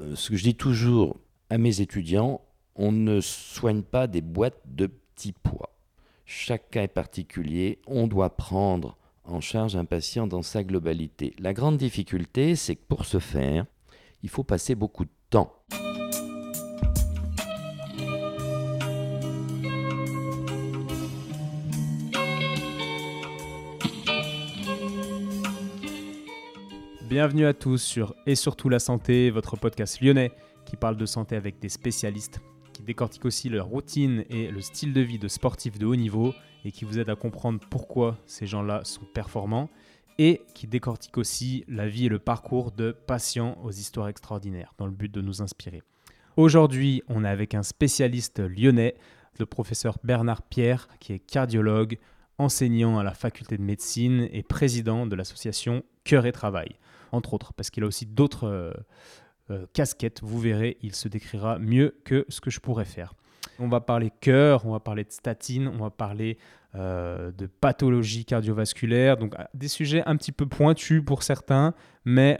euh, ce que je dis toujours à mes étudiants, on ne soigne pas des boîtes de petits pois. Chaque cas est particulier, on doit prendre en charge un patient dans sa globalité. La grande difficulté, c'est que pour ce faire, il faut passer beaucoup de Bienvenue à tous sur Et surtout la santé, votre podcast lyonnais qui parle de santé avec des spécialistes, qui décortique aussi leur routine et le style de vie de sportifs de haut niveau et qui vous aide à comprendre pourquoi ces gens-là sont performants et qui décortique aussi la vie et le parcours de patients aux histoires extraordinaires dans le but de nous inspirer. Aujourd'hui, on est avec un spécialiste lyonnais, le professeur Bernard Pierre, qui est cardiologue, enseignant à la faculté de médecine et président de l'association Cœur et Travail entre autres, parce qu'il a aussi d'autres euh, euh, casquettes. Vous verrez, il se décrira mieux que ce que je pourrais faire. On va parler cœur, on va parler de statine, on va parler euh, de pathologie cardiovasculaire, donc des sujets un petit peu pointus pour certains, mais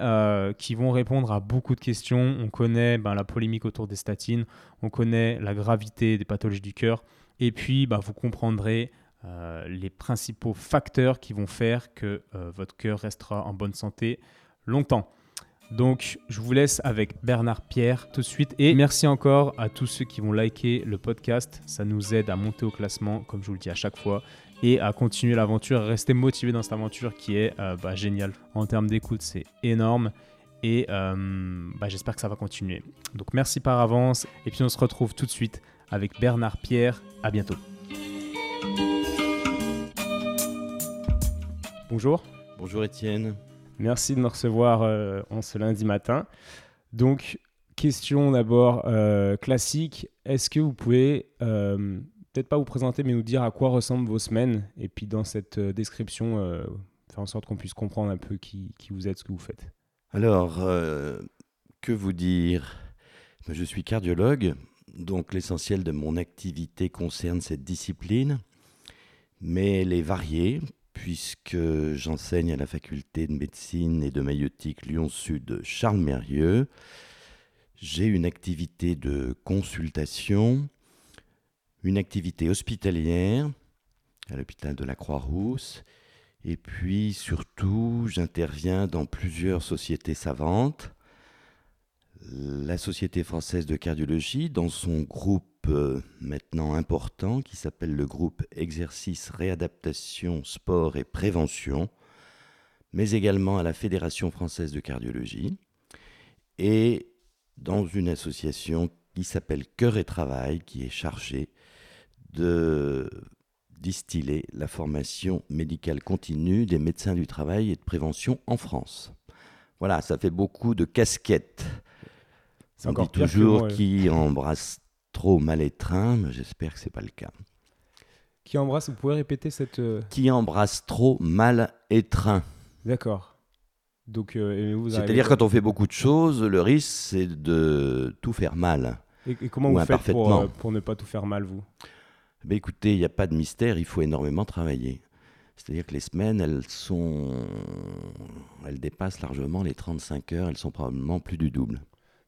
qui vont répondre à beaucoup de questions. On connaît ben, la polémique autour des statines, on connaît la gravité des pathologies du cœur, et puis ben, vous comprendrez les principaux facteurs qui vont faire que votre cœur restera en bonne santé longtemps. Donc, je vous laisse avec Bernard Pierre tout de suite. Et merci encore à tous ceux qui vont liker le podcast. Ça nous aide à monter au classement, comme je vous le dis à chaque fois, et à continuer l'aventure, à rester motivé dans cette aventure qui est euh, bah, géniale. En termes d'écoute, c'est énorme. Et euh, bah, j'espère que ça va continuer. Donc, merci par avance. Et puis, on se retrouve tout de suite avec Bernard Pierre. À bientôt. Bonjour. Bonjour Étienne. Merci de me recevoir euh, en ce lundi matin. Donc, question d'abord euh, classique. Est-ce que vous pouvez, euh, peut-être pas vous présenter, mais nous dire à quoi ressemblent vos semaines? Et puis, dans cette description, faire en sorte qu'on puisse comprendre un peu qui, qui, vous êtes, ce que vous faites. Alors, que vous dire? Je suis cardiologue, donc l'essentiel de mon activité concerne cette discipline, mais elle est variée puisque j'enseigne à la faculté de médecine et de maïotique Lyon-Sud Charles Mérieux. J'ai une activité de consultation, une activité hospitalière à l'hôpital de la Croix-Rousse, et puis surtout j'interviens dans plusieurs sociétés savantes. La Société française de cardiologie, dans son groupe euh, maintenant important qui s'appelle le groupe Exercice, Réadaptation, Sport et Prévention, mais également à la Fédération française de cardiologie, et dans une association qui s'appelle Cœur et Travail, qui est chargée de distiller la formation médicale continue des médecins du travail et de prévention en France. Voilà, ça fait beaucoup de casquettes. On dit toujours qui embrasse trop mal étreint, mais j'espère que c'est pas le cas. Qui embrasse, vous pouvez répéter cette... Euh, qui embrasse trop mal étreint. D'accord. Donc, euh, C'est-à-dire quand on fait beaucoup de choses, le risque c'est de tout faire mal. Et, comment vous faites pour, euh, pour, ne pas tout faire mal, vous? Ben Écoutez, il n'y a pas de mystère, il faut énormément travailler. C'est-à-dire que les semaines, elles sont, elles dépassent largement les 35 heures, elles sont probablement plus du double.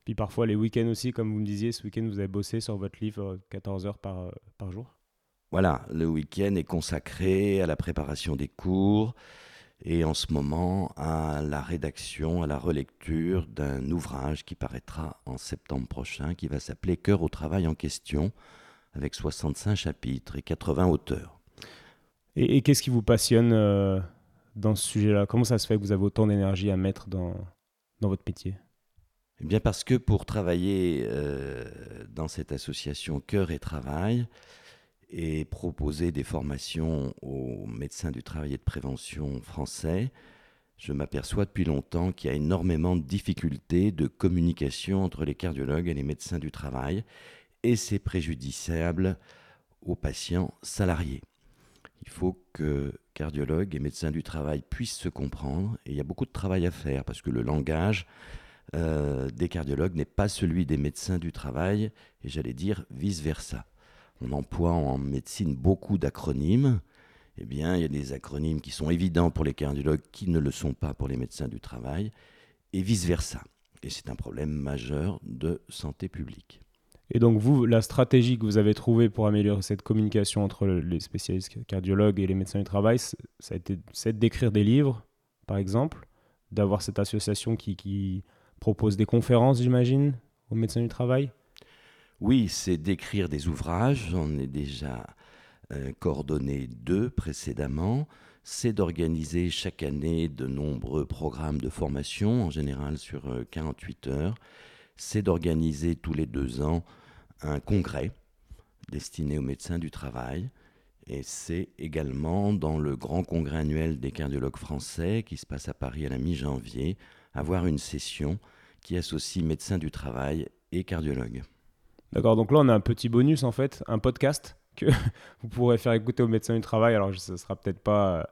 Puis parfois les week-ends aussi, comme vous me disiez, ce week-end vous avez bossé sur votre livre 14 euh, heures par, euh, par jour. Voilà, le week-end est consacré à la préparation des cours et en ce moment à la rédaction, à la relecture d'un ouvrage qui paraîtra en septembre prochain, qui va s'appeler Cœur au travail en question, avec 65 chapitres et 80 auteurs. Et, qu'est-ce qui vous passionne euh, dans ce sujet-là? Comment ça se fait que vous avez autant d'énergie à mettre dans, dans votre métier? Eh bien parce que pour travailler euh, dans cette association Cœur et Travail et proposer des formations aux médecins du travail et de prévention français, je m'aperçois depuis longtemps qu'il y a énormément de difficultés de communication entre les cardiologues et les médecins du travail, et c'est préjudiciable aux patients salariés. Il faut que cardiologues et médecins du travail puissent se comprendre, et il y a beaucoup de travail à faire, parce que le langage euh, des cardiologues n'est pas celui des médecins du travail, et j'allais dire vice-versa. On emploie en médecine beaucoup d'acronymes. Eh bien, il y a des acronymes qui sont évidents pour les cardiologues qui ne le sont pas pour les médecins du travail, et vice-versa. et c'est un problème majeur de santé publique. Et donc vous, la stratégie que vous avez trouvée pour améliorer cette communication entre les spécialistes cardiologues et les médecins du travail, ça a été c'est d'écrire des livres, par exemple, d'avoir cette association qui, qui propose des conférences, j'imagine, aux médecins du travail? Oui, c'est d'écrire des ouvrages. J'en ai déjà euh, coordonné deux précédemment. C'est d'organiser chaque année de nombreux programmes de formation, en général sur 48 euh, heures. C'est d'organiser tous les deux ans un congrès destiné aux médecins du travail. Et c'est également dans le grand congrès annuel des cardiologues français qui se passe à Paris à la mi-janvier, avoir une session qui associe médecins du travail et cardiologues. D'accord, donc là on a un petit bonus en fait, un podcast que vous pourrez faire écouter aux médecins du travail. Alors ce ne sera peut-être pas euh,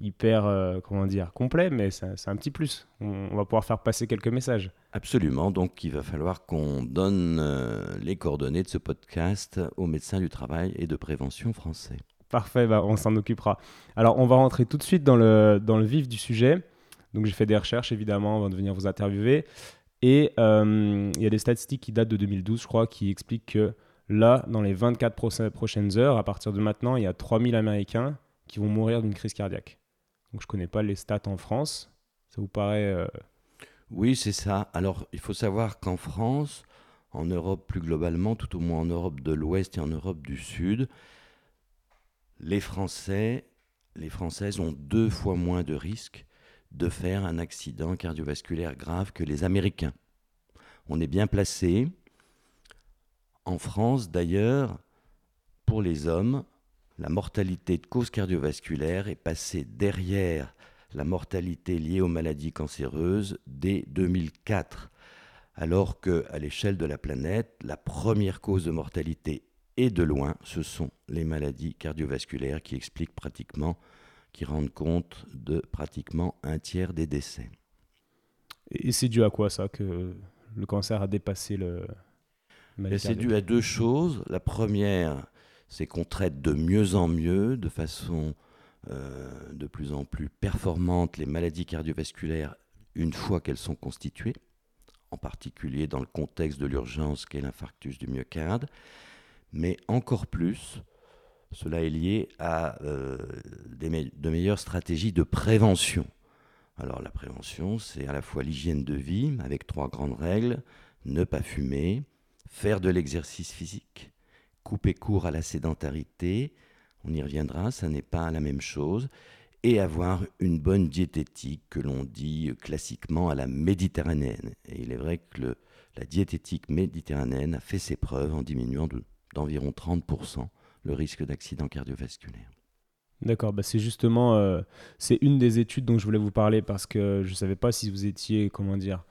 hyper, euh, comment dire, complet, mais c'est un petit plus. On, va pouvoir faire passer quelques messages. Absolument, donc il va falloir qu'on donne euh, les coordonnées de ce podcast aux médecins du travail et de prévention français. Parfait, bah, on s'en occupera. Alors on va rentrer tout de suite dans le, dans le vif du sujet. Donc j'ai fait des recherches évidemment avant de venir vous interviewer. Et euh, il y a des statistiques qui datent de 2012, je crois, qui expliquent que là, dans les 24 prochaines heures, à partir de maintenant, il y a 3000 Américains qui vont mourir d'une crise cardiaque. Donc je ne connais pas les stats en France. Ça vous paraît... Euh, oui, c'est ça. Alors il faut savoir qu'en France, en Europe plus globalement, tout au moins en Europe de l'Ouest et en Europe du Sud, les Français, les Françaises ont deux fois moins de risques de faire un accident cardiovasculaire grave que les Américains. On est bien placé. En France, d'ailleurs, pour les hommes, la mortalité de cause cardiovasculaire est passée derrière la mortalité liée aux maladies cancéreuses dès 2004, alors que, à l'échelle de la planète, la première cause de mortalité et de loin, ce sont les maladies cardiovasculaires qui expliquent pratiquement qui rendent compte de pratiquement un tiers des décès. Et c'est dû à quoi ça que le cancer a dépassé le... C'est dû à deux choses. La première, c'est qu'on traite de mieux en mieux, de façon euh, de plus en plus performante, les maladies cardiovasculaires une fois qu'elles sont constituées, en particulier dans le contexte de l'urgence qu'est l'infarctus du myocarde, mais encore plus, cela est lié à euh, de meilleures stratégies de prévention. Alors la prévention, c'est à la fois l'hygiène de vie, avec trois grandes règles, ne pas fumer, faire de l'exercice physique, couper court à la sédentarité, on y reviendra, ça n'est pas la même chose, et avoir une bonne diététique que l'on dit classiquement à la méditerranéenne. Et il est vrai que la diététique méditerranéenne a fait ses preuves en diminuant d'environ 30% le risque d'accident cardiovasculaire. D'accord, bah c'est justement euh, c'est une des études dont je voulais vous parler parce que je ne savais pas si vous étiez, comment dire,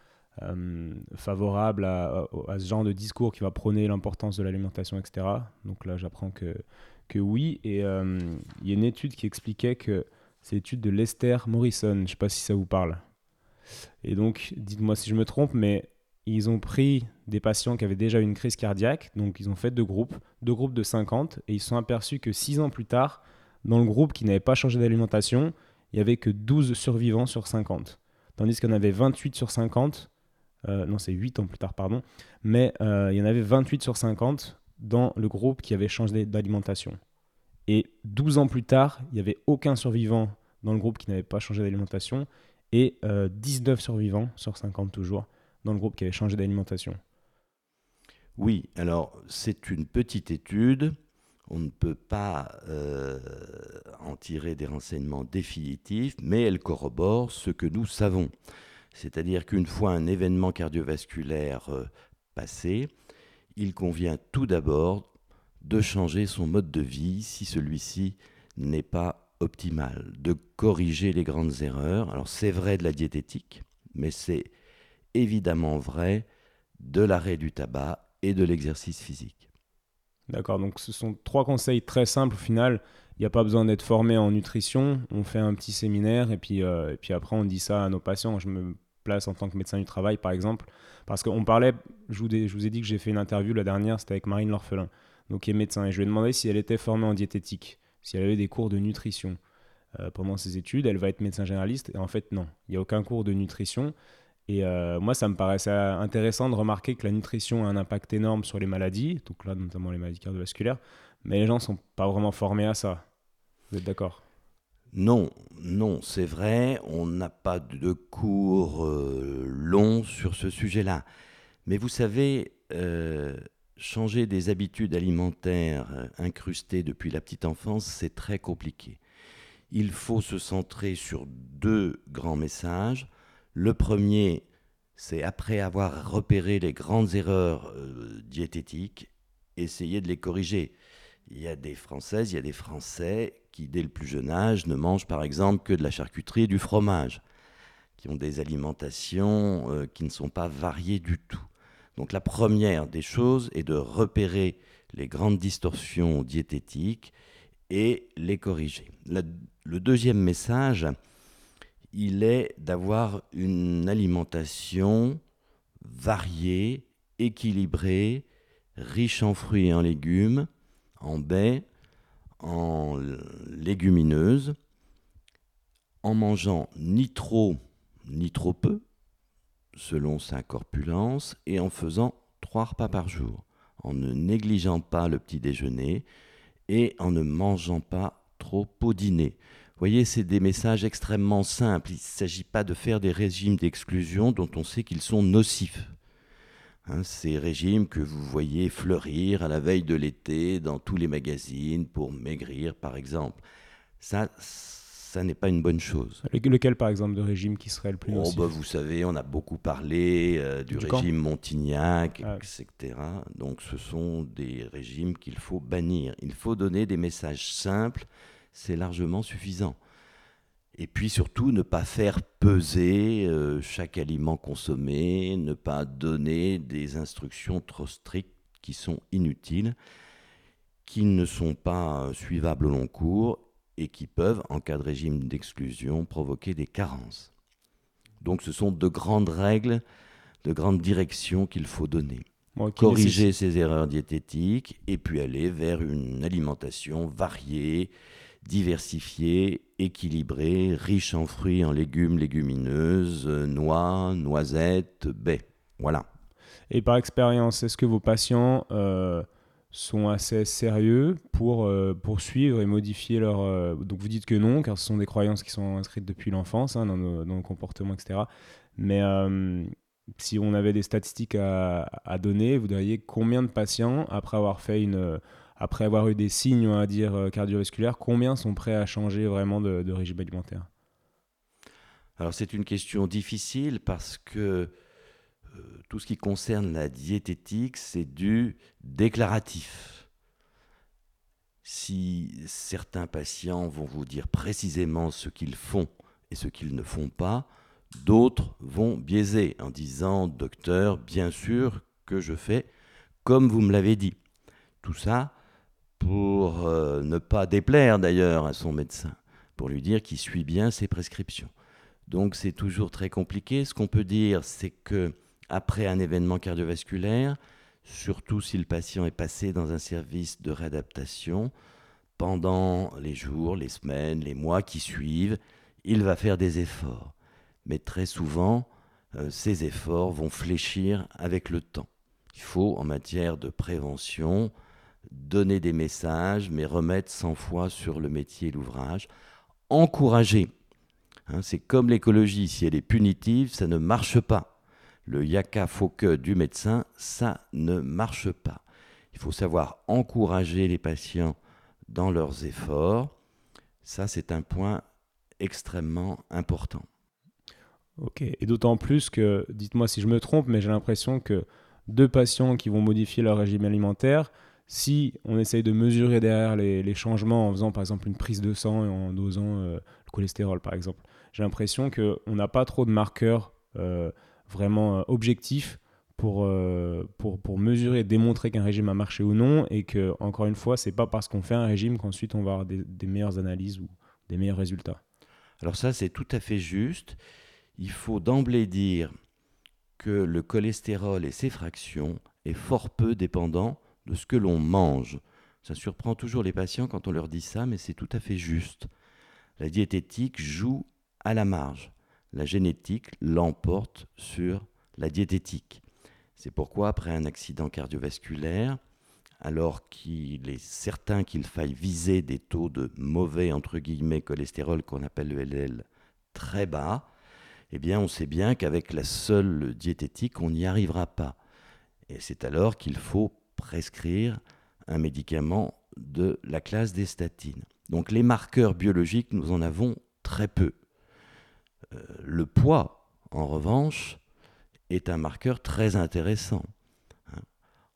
euh, favorable à, ce genre de discours qui va prôner l'importance de l'alimentation, etc. Donc là, j'apprends que, que oui. Et euh, il y a une étude qui expliquait que c'est l'étude de Lester Morrison. Je ne sais pas si ça vous parle. Et donc, dites-moi si je me trompe, mais ils ont pris des patients qui avaient déjà une crise cardiaque, donc ils ont fait deux groupes, deux groupes de 50, et ils se sont aperçus que six ans plus tard, dans le groupe qui n'avait pas changé d'alimentation, il n'y avait que 12 survivants sur 50. Tandis qu'il y en avait 28 sur 50, euh, non c'est 8 ans plus tard, pardon, mais euh, il y en avait 28 sur 50 dans le groupe qui avait changé d'alimentation. Et 12 ans plus tard, il n'y avait aucun survivant dans le groupe qui n'avait pas changé d'alimentation, et 19 euh, survivants sur 50 toujours dans le groupe qui avait changé d'alimentation Oui, alors c'est une petite étude. On ne peut pas euh, en tirer des renseignements définitifs, mais elle corrobore ce que nous savons. C'est-à-dire qu'une fois un événement cardiovasculaire euh, passé, il convient tout d'abord de changer son mode de vie si celui-ci n'est pas optimal, de corriger les grandes erreurs. Alors c'est vrai de la diététique, mais c'est évidemment vrai de l'arrêt du tabac et de l'exercice physique. D'accord, donc ce sont trois conseils très simples au final. Il n'y a pas besoin d'être formé en nutrition. On fait un petit séminaire et puis, euh, et puis après on dit ça à nos patients. Je me place en tant que médecin du travail par exemple. Parce qu'on parlait, je vous, ai dit que j'ai fait une interview la dernière, c'était avec Marine L'Orphelin, donc qui est médecin. Et je lui ai demandé si elle était formée en diététique, si elle avait des cours de nutrition. Euh, pendant ses études, elle va être médecin généraliste. Et en fait, non, il n'y a aucun cours de nutrition. Et euh, moi, ça me paraissait intéressant de remarquer que la nutrition a un impact énorme sur les maladies, donc là, notamment les maladies cardiovasculaires, mais les gens ne sont pas vraiment formés à ça. Vous êtes d'accord? Non, non, c'est vrai, on n'a pas de cours euh, longs sur ce sujet-là. Mais vous savez, euh, changer des habitudes alimentaires incrustées depuis la petite enfance, c'est très compliqué. Il faut se centrer sur deux grands messages le premier, c'est après avoir repéré les grandes erreurs euh, diététiques, essayer de les corriger. Il y a des Françaises, il y a des Français qui, dès le plus jeune âge, ne mangent par exemple que de la charcuterie et du fromage, qui ont des alimentations euh, qui ne sont pas variées du tout. Donc la première des choses est de repérer les grandes distorsions diététiques et les corriger. le deuxième message, il est d'avoir une alimentation variée, équilibrée, riche en fruits et en légumes, en baies, en légumineuses, en mangeant ni trop ni trop peu, selon sa corpulence, et en faisant trois repas par jour, en ne négligeant pas le petit déjeuner et en ne mangeant pas trop au dîner voyez, c'est des messages extrêmement simples. Il ne s'agit pas de faire des régimes d'exclusion dont on sait qu'ils sont nocifs. Hein, ces régimes que vous voyez fleurir à la veille de l'été dans tous les magazines pour maigrir, par exemple. Ça, ça n'est pas une bonne chose. Lequel, par exemple, de régime qui serait le plus oh, nocif bah, Vous savez, on a beaucoup parlé euh, du, régime Montignac, ah etc. Donc ce sont des régimes qu'il faut bannir. Il faut donner des messages simples c'est largement suffisant. Et puis surtout, ne pas faire peser euh, chaque aliment consommé, ne pas donner des instructions trop strictes qui sont inutiles, qui ne sont pas suivables au long cours et qui peuvent, en cas de régime d'exclusion, provoquer des carences. Donc ce sont de grandes règles, de grandes directions qu'il faut donner. Corriger ces erreurs diététiques et puis aller vers une alimentation variée, diversifié, équilibré, riche en fruits, en légumes, légumineuses, noix, noisettes, baies. Voilà. Et par expérience, est-ce que vos patients euh, sont assez sérieux pour euh, poursuivre et modifier leur... Euh, donc vous dites que non, car ce sont des croyances qui sont inscrites depuis l'enfance, hein, dans, nos, comportements, etc. Mais si on avait des statistiques à, donner, vous diriez combien de patients, après avoir fait une après avoir eu des signes, on va dire, euh, cardiovasculaires, combien sont prêts à changer vraiment de, régime alimentaire? Alors c'est une question difficile parce que euh, tout ce qui concerne la diététique, c'est du déclaratif. Si certains patients vont vous dire précisément ce qu'ils font et ce qu'ils ne font pas, d'autres vont biaiser en disant docteur, bien sûr que je fais comme vous me l'avez dit. Tout ça, pour euh, ne pas déplaire d'ailleurs à son médecin, pour lui dire qu'il suit bien ses prescriptions. Donc c'est toujours très compliqué. Ce qu'on peut dire, c'est que après un événement cardiovasculaire, surtout si le patient est passé dans un service de réadaptation, pendant les jours, les semaines, les mois qui suivent, il va faire des efforts. Mais très souvent, euh, ces efforts vont fléchir avec le temps. Il faut, en matière de prévention, donner des messages, mais remettre 100 fois sur le métier et l'ouvrage. Encourager. Hein, c'est comme l'écologie, si elle est punitive, ça ne marche pas. Le yaka faut que du médecin, ça ne marche pas. Il faut savoir encourager les patients dans leurs efforts. Ça, c'est un point extrêmement important. Ok, et d'autant plus que, dites-moi si je me trompe, mais j'ai l'impression que deux patients qui vont modifier leur régime alimentaire, si on essaye de mesurer derrière les, changements en faisant par exemple une prise de sang et en dosant euh, le cholestérol par exemple, j'ai l'impression qu'on n'a pas trop de marqueurs euh, vraiment euh, objectifs pour, pour, pour, mesurer, démontrer qu'un régime a marché ou non et que, encore une fois, c'est pas parce qu'on fait un régime qu'ensuite on va avoir des meilleures analyses ou des meilleurs résultats. Alors ça, c'est tout à fait juste. Il faut d'emblée dire que le cholestérol et ses fractions est fort peu dépendant de ce que l'on mange. Ça surprend toujours les patients quand on leur dit ça, mais c'est tout à fait juste. La diététique joue à la marge. la génétique l'emporte sur la diététique. C'est pourquoi, après un accident cardiovasculaire, alors qu'il est certain qu'il faille viser des taux de mauvais entre guillemets cholestérol qu'on appelle le LDL très bas, eh bien on sait bien qu'avec la seule diététique, on n'y arrivera pas. Et c'est alors qu'il faut prescrire un médicament de la classe des statines. Donc les marqueurs biologiques, nous en avons très peu. Euh, le poids, en revanche, est un marqueur très intéressant. Hein.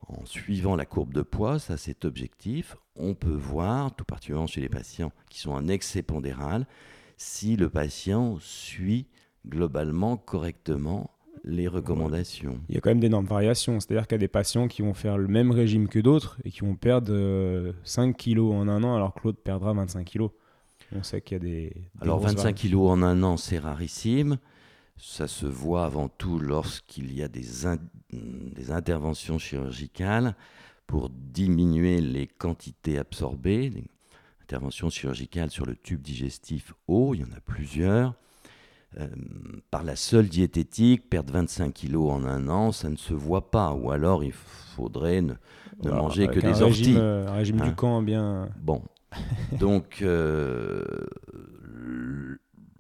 En suivant la courbe de poids, ça c'est objectif, on peut voir, tout particulièrement chez les patients qui sont en excès pondéral, si le patient suit globalement correctement les recommandations. Il y a quand même d'énormes variations. C'est-à-dire qu'il y a des patients qui vont faire le même régime que d'autres et qui vont perdre 5 euh, kilos en un an alors que l'autre perdra 25 kilos. On sait qu'il y a des. alors 25 kilos en un an, c'est rarissime. Ça se voit avant tout lorsqu'il y a des, des interventions chirurgicales pour diminuer les quantités absorbées. Interventions chirurgicales sur le tube digestif haut, il y en a plusieurs. Euh, par la seule diététique, perdre 25 kilos en un an, ça ne se voit pas. Ou alors il faudrait ne, manger que des orties. Euh, un régime du hein. camp bien. Bon. Donc euh,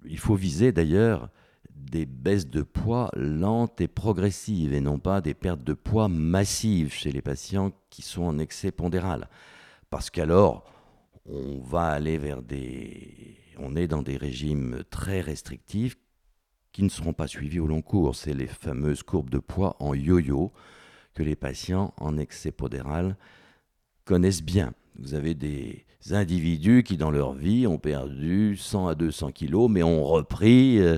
il faut viser d'ailleurs des baisses de poids lentes et progressives et non pas des pertes de poids massives chez les patients qui sont en excès pondéral. Parce qu'alors, on va aller vers des on est dans des régimes très restrictifs qui ne seront pas suivis au long cours. C'est les fameuses courbes de poids en yo-yo que les patients en excès podéral connaissent bien. Vous avez des individus qui, dans leur vie, ont perdu 100 à 200 kilos, mais ont repris euh,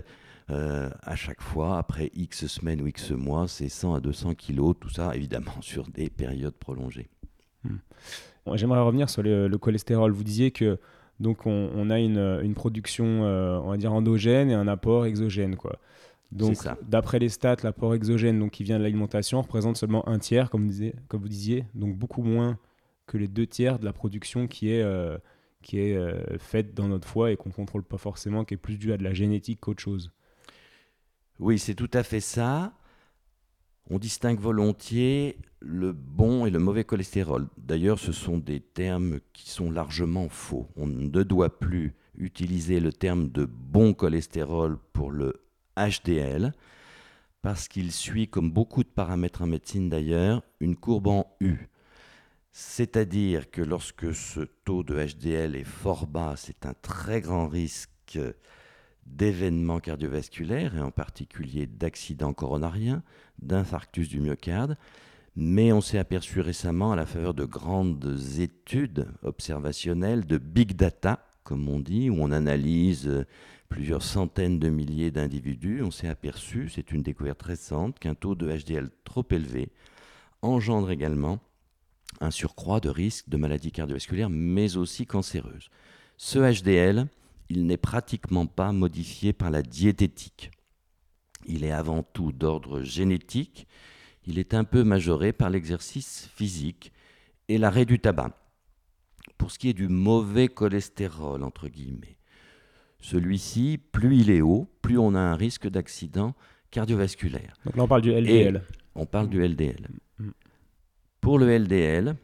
euh, à chaque fois, après X semaines ou X mois, ces 100 à 200 kilos, tout ça, évidemment, sur des périodes prolongées. Hmm. J'aimerais revenir sur le, cholestérol. Vous disiez que donc on, a une, production, euh, on va dire endogène et un apport exogène, quoi. Donc d'après les stats, l'apport exogène, donc qui vient de l'alimentation, représente seulement un tiers, comme, vous disiez, donc beaucoup moins que les deux tiers de la production qui est euh, qui est euh, faite dans notre foie et qu'on contrôle pas forcément, qui est plus due à de la génétique qu'autre chose. Oui, c'est tout à fait ça. On distingue volontiers le bon et le mauvais cholestérol. D'ailleurs, ce sont des termes qui sont largement faux. On ne doit plus utiliser le terme de bon cholestérol pour le HDL parce qu'il suit, comme beaucoup de paramètres en médecine d'ailleurs, une courbe en U. C'est-à-dire que lorsque ce taux de HDL est fort bas, c'est un très grand risque d'événements cardiovasculaires, et en particulier d'accidents coronariens, d'infarctus du myocarde. Mais on s'est aperçu récemment, à la faveur de grandes études observationnelles, de big data, comme on dit, où on analyse euh, plusieurs centaines de milliers d'individus, on s'est aperçu, c'est une découverte récente, qu'un taux de HDL trop élevé engendre également un surcroît de risque de maladies cardiovasculaires, mais aussi cancéreuses. Ce HDL, il n'est pratiquement pas modifié par la diététique. Il est avant tout d'ordre génétique, il est un peu majoré par l'exercice physique et l'arrêt du tabac. Pour ce qui est du mauvais cholestérol, entre guillemets, celui-ci, plus il est haut, plus on a un risque d'accident cardiovasculaire. Donc là, on parle du LDL. on parle du LDL. Mm. Pour le LDL,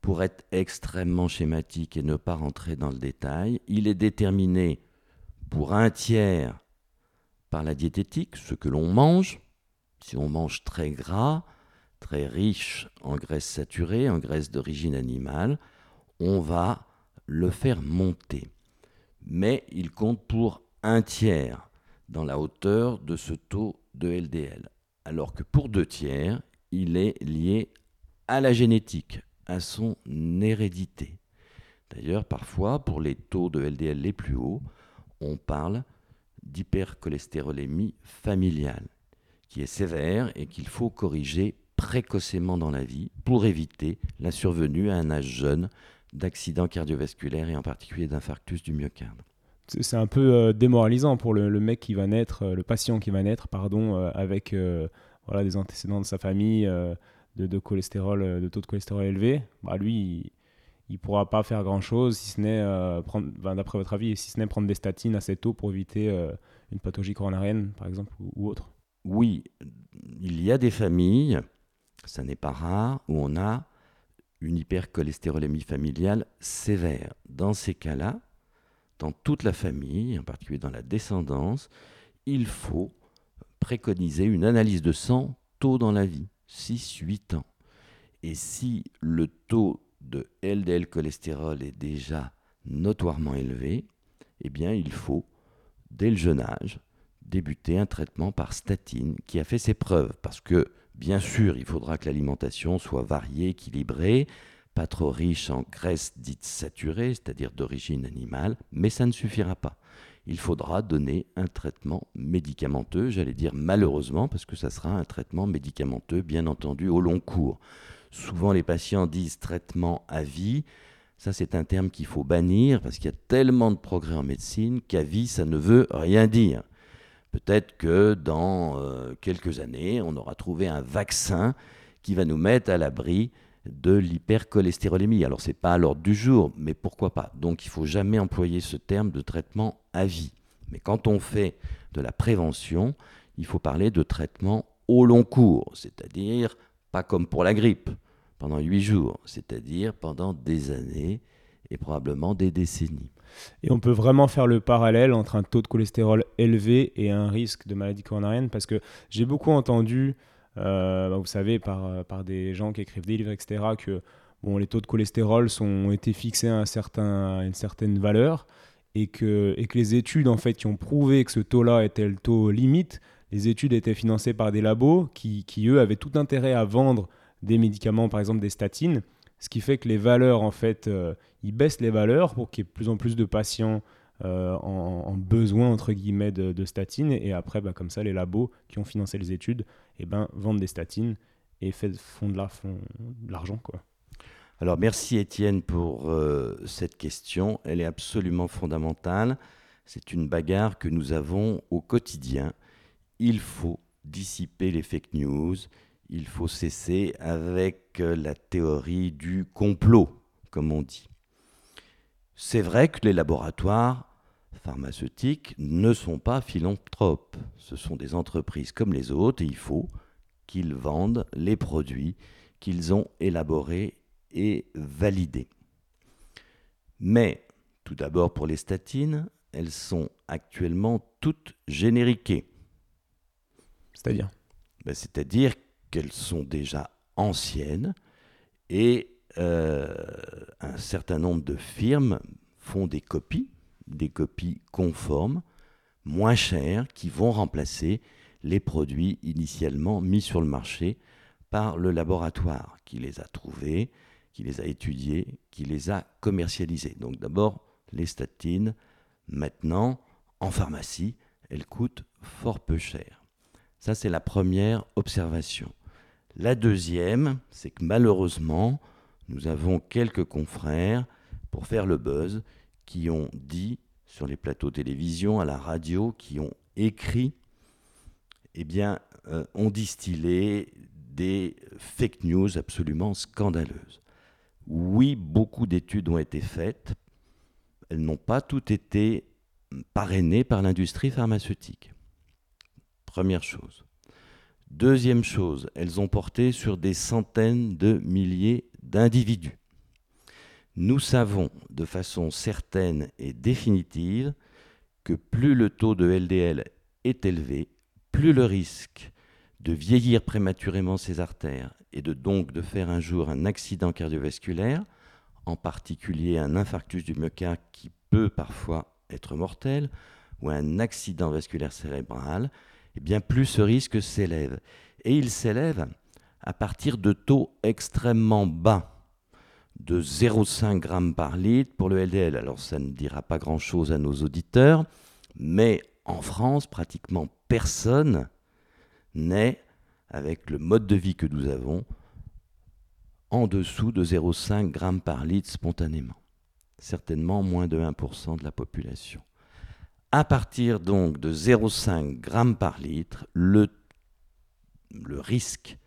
pour être extrêmement schématique et ne pas rentrer dans le détail, il est déterminé pour un tiers par la diététique, ce que l'on mange. Si on mange très gras, très riche en graisses saturées, en graisses d'origine animale, on va le faire monter. Mais il compte pour un tiers dans la hauteur de ce taux de LDL. Alors que pour deux tiers, il est lié à la génétique, à son hérédité. D'ailleurs, parfois, pour les taux de LDL les plus hauts, on parle d'hypercholestérolémie familiale, qui est sévère et qu'il faut corriger précocement dans la vie pour éviter la survenue à un âge jeune d'accidents cardiovasculaires et en particulier d'infarctus du myocarde. C'est un peu euh, démoralisant pour le, mec qui va naître, euh, le patient qui va naître, pardon, euh, avec voilà, des antécédents de sa famille, de, cholestérol, de taux de cholestérol élevé, bah lui, il pourra pas faire grand-chose, si ce n'est, prendre, d'après votre avis, si ce n'est prendre des statines assez tôt pour éviter une pathologie coronarienne, par exemple, ou, autre Oui, il y a des familles, ça n'est pas rare, où on a une hypercholestérolémie familiale sévère. Dans ces cas-là, dans toute la famille, en particulier dans la descendance, il faut préconiser une analyse de sang tôt dans la vie, 6-8 ans. Et si le taux de LDL cholestérol est déjà notoirement élevé, eh bien il faut, dès le jeune âge, débuter un traitement par statine qui a fait ses preuves. Parce que, bien sûr, il faudra que l'alimentation soit variée, équilibrée, pas trop riche en graisse dite saturée, c'est-à-dire d'origine animale, mais ça ne suffira pas. Il faudra donner un traitement médicamenteux, j'allais dire malheureusement, parce que ça sera un traitement médicamenteux, bien entendu, au long cours. Souvent les patients disent traitement à vie. Ça, c'est un terme qu'il faut bannir parce qu'il y a tellement de progrès en médecine qu'à vie, ça ne veut rien dire. Peut-être que dans euh, quelques années, on aura trouvé un vaccin qui va nous mettre à l'abri de l'hypercholestérolémie. Alors c'est pas à l'ordre du jour, mais pourquoi pas? Donc il faut jamais employer ce terme de traitement à vie. Mais quand on fait de la prévention, il faut parler de traitement au long cours, c'est-à-dire pas comme pour la grippe, pendant huit jours, c'est-à-dire pendant des années et probablement des décennies. Et on peut vraiment faire le parallèle entre un taux de cholestérol élevé et un risque de maladie coronarienne? Parce que j'ai beaucoup entendu bah, vous savez, par, euh, par des gens qui écrivent des livres, etc., que bon, les taux de cholestérol sont, ont été fixés à, une certaine valeur et que, et que les études en fait, qui ont prouvé que ce taux-là était le taux limite, les études étaient financées par des labos qui, qui, eux, avaient tout intérêt à vendre des médicaments, par exemple des statines, ce qui fait que les valeurs, en fait, euh, ils baissent les valeurs pour qu'il y ait plus en plus de patients en, besoin, entre guillemets, de, statines. Et après, bah, comme ça, les labos qui ont financé les études eh ben, vendent des statines et font de l'argent. quoi. Alors merci Étienne pour euh, cette question. Elle est absolument fondamentale. C'est une bagarre que nous avons au quotidien. Il faut dissiper les fake news. Il faut cesser avec euh, la théorie du complot, comme on dit. C'est vrai que les laboratoires pharmaceutiques ne sont pas philanthropes. Ce sont des entreprises comme les autres et il faut qu'ils vendent les produits qu'ils ont élaborés et validés. Mais, tout d'abord pour les statines, elles sont actuellement toutes génériquées. C'est-à-dire? Ben, C'est-à-dire qu'elles sont déjà anciennes et euh, un certain nombre de firmes font des copies des copies conformes, moins chères, qui vont remplacer les produits initialement mis sur le marché par le laboratoire qui les a trouvés, qui les a étudiés, qui les a commercialisés. Donc d'abord, les statines, maintenant, en pharmacie, elles coûtent fort peu cher. Ça, c'est la première observation. La deuxième, c'est que malheureusement, nous avons quelques confrères, pour faire le buzz, qui ont dit sur les plateaux télévision, à la radio, qui ont écrit, eh bien, euh, ont distillé des fake news absolument scandaleuses. Oui, beaucoup d'études ont été faites. Elles n'ont pas toutes été parrainées par l'industrie pharmaceutique. Première chose. Deuxième chose, elles ont porté sur des centaines de milliers d'individus. Nous savons de façon certaine et définitive que plus le taux de LDL est élevé, plus le risque de vieillir prématurément ses artères et de donc de faire un jour un accident cardiovasculaire, en particulier un infarctus du myocarde qui peut parfois être mortel, ou un accident vasculaire cérébral, eh bien plus ce risque s'élève. Et il s'élève à partir de taux extrêmement bas de 0,5 g par litre pour le LDL. Alors ça ne dira pas grand-chose à nos auditeurs, mais en France, pratiquement personne n'est, avec le mode de vie que nous avons, en dessous de 0,5 g par litre spontanément. Certainement moins de 1% de la population. À partir donc de 0,5 g par litre, le, le risque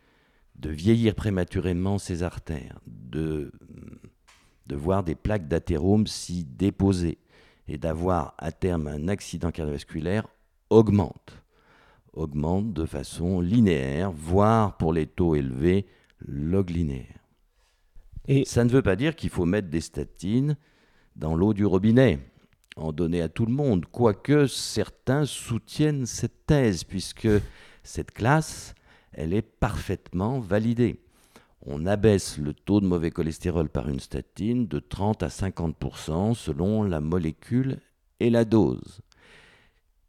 de vieillir prématurément ses artères, de de voir des plaques d'athérome s'y déposer et d'avoir à terme un accident cardiovasculaire augmente. Augmente de façon linéaire, voire pour les taux élevés, log linéaire. Et ça ne veut pas dire qu'il faut mettre des statines dans l'eau du robinet, en donner à tout le monde, quoique certains soutiennent cette thèse, puisque cette classe, elle est parfaitement validée. On abaisse le taux de mauvais cholestérol par une statine de 30 à 50% selon la molécule et la dose.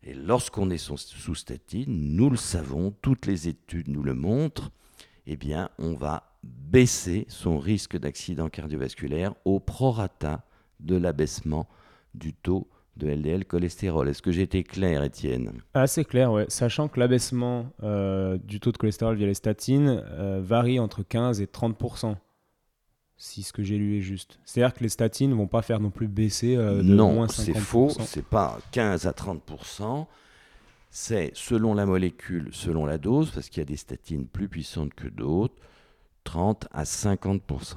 Et lorsqu'on est sous statine, nous le savons, toutes les études nous le montrent, eh bien, on va baisser son risque d'accident cardiovasculaire au prorata de l'abaissement du taux de LDL cholestérol. Est-ce que j'ai été clair, Étienne? Assez clair, oui. Sachant que l'abaissement euh, du taux de cholestérol via les statines euh, varie entre 15 et 30% si ce que j'ai lu est juste. C'est-à-dire que les statines ne vont pas faire non plus baisser euh, de non, c'est faux. C'est pas 15 à 30% C'est selon la molécule, selon la dose, parce qu'il y a des statines plus puissantes que d'autres, 30 à 50%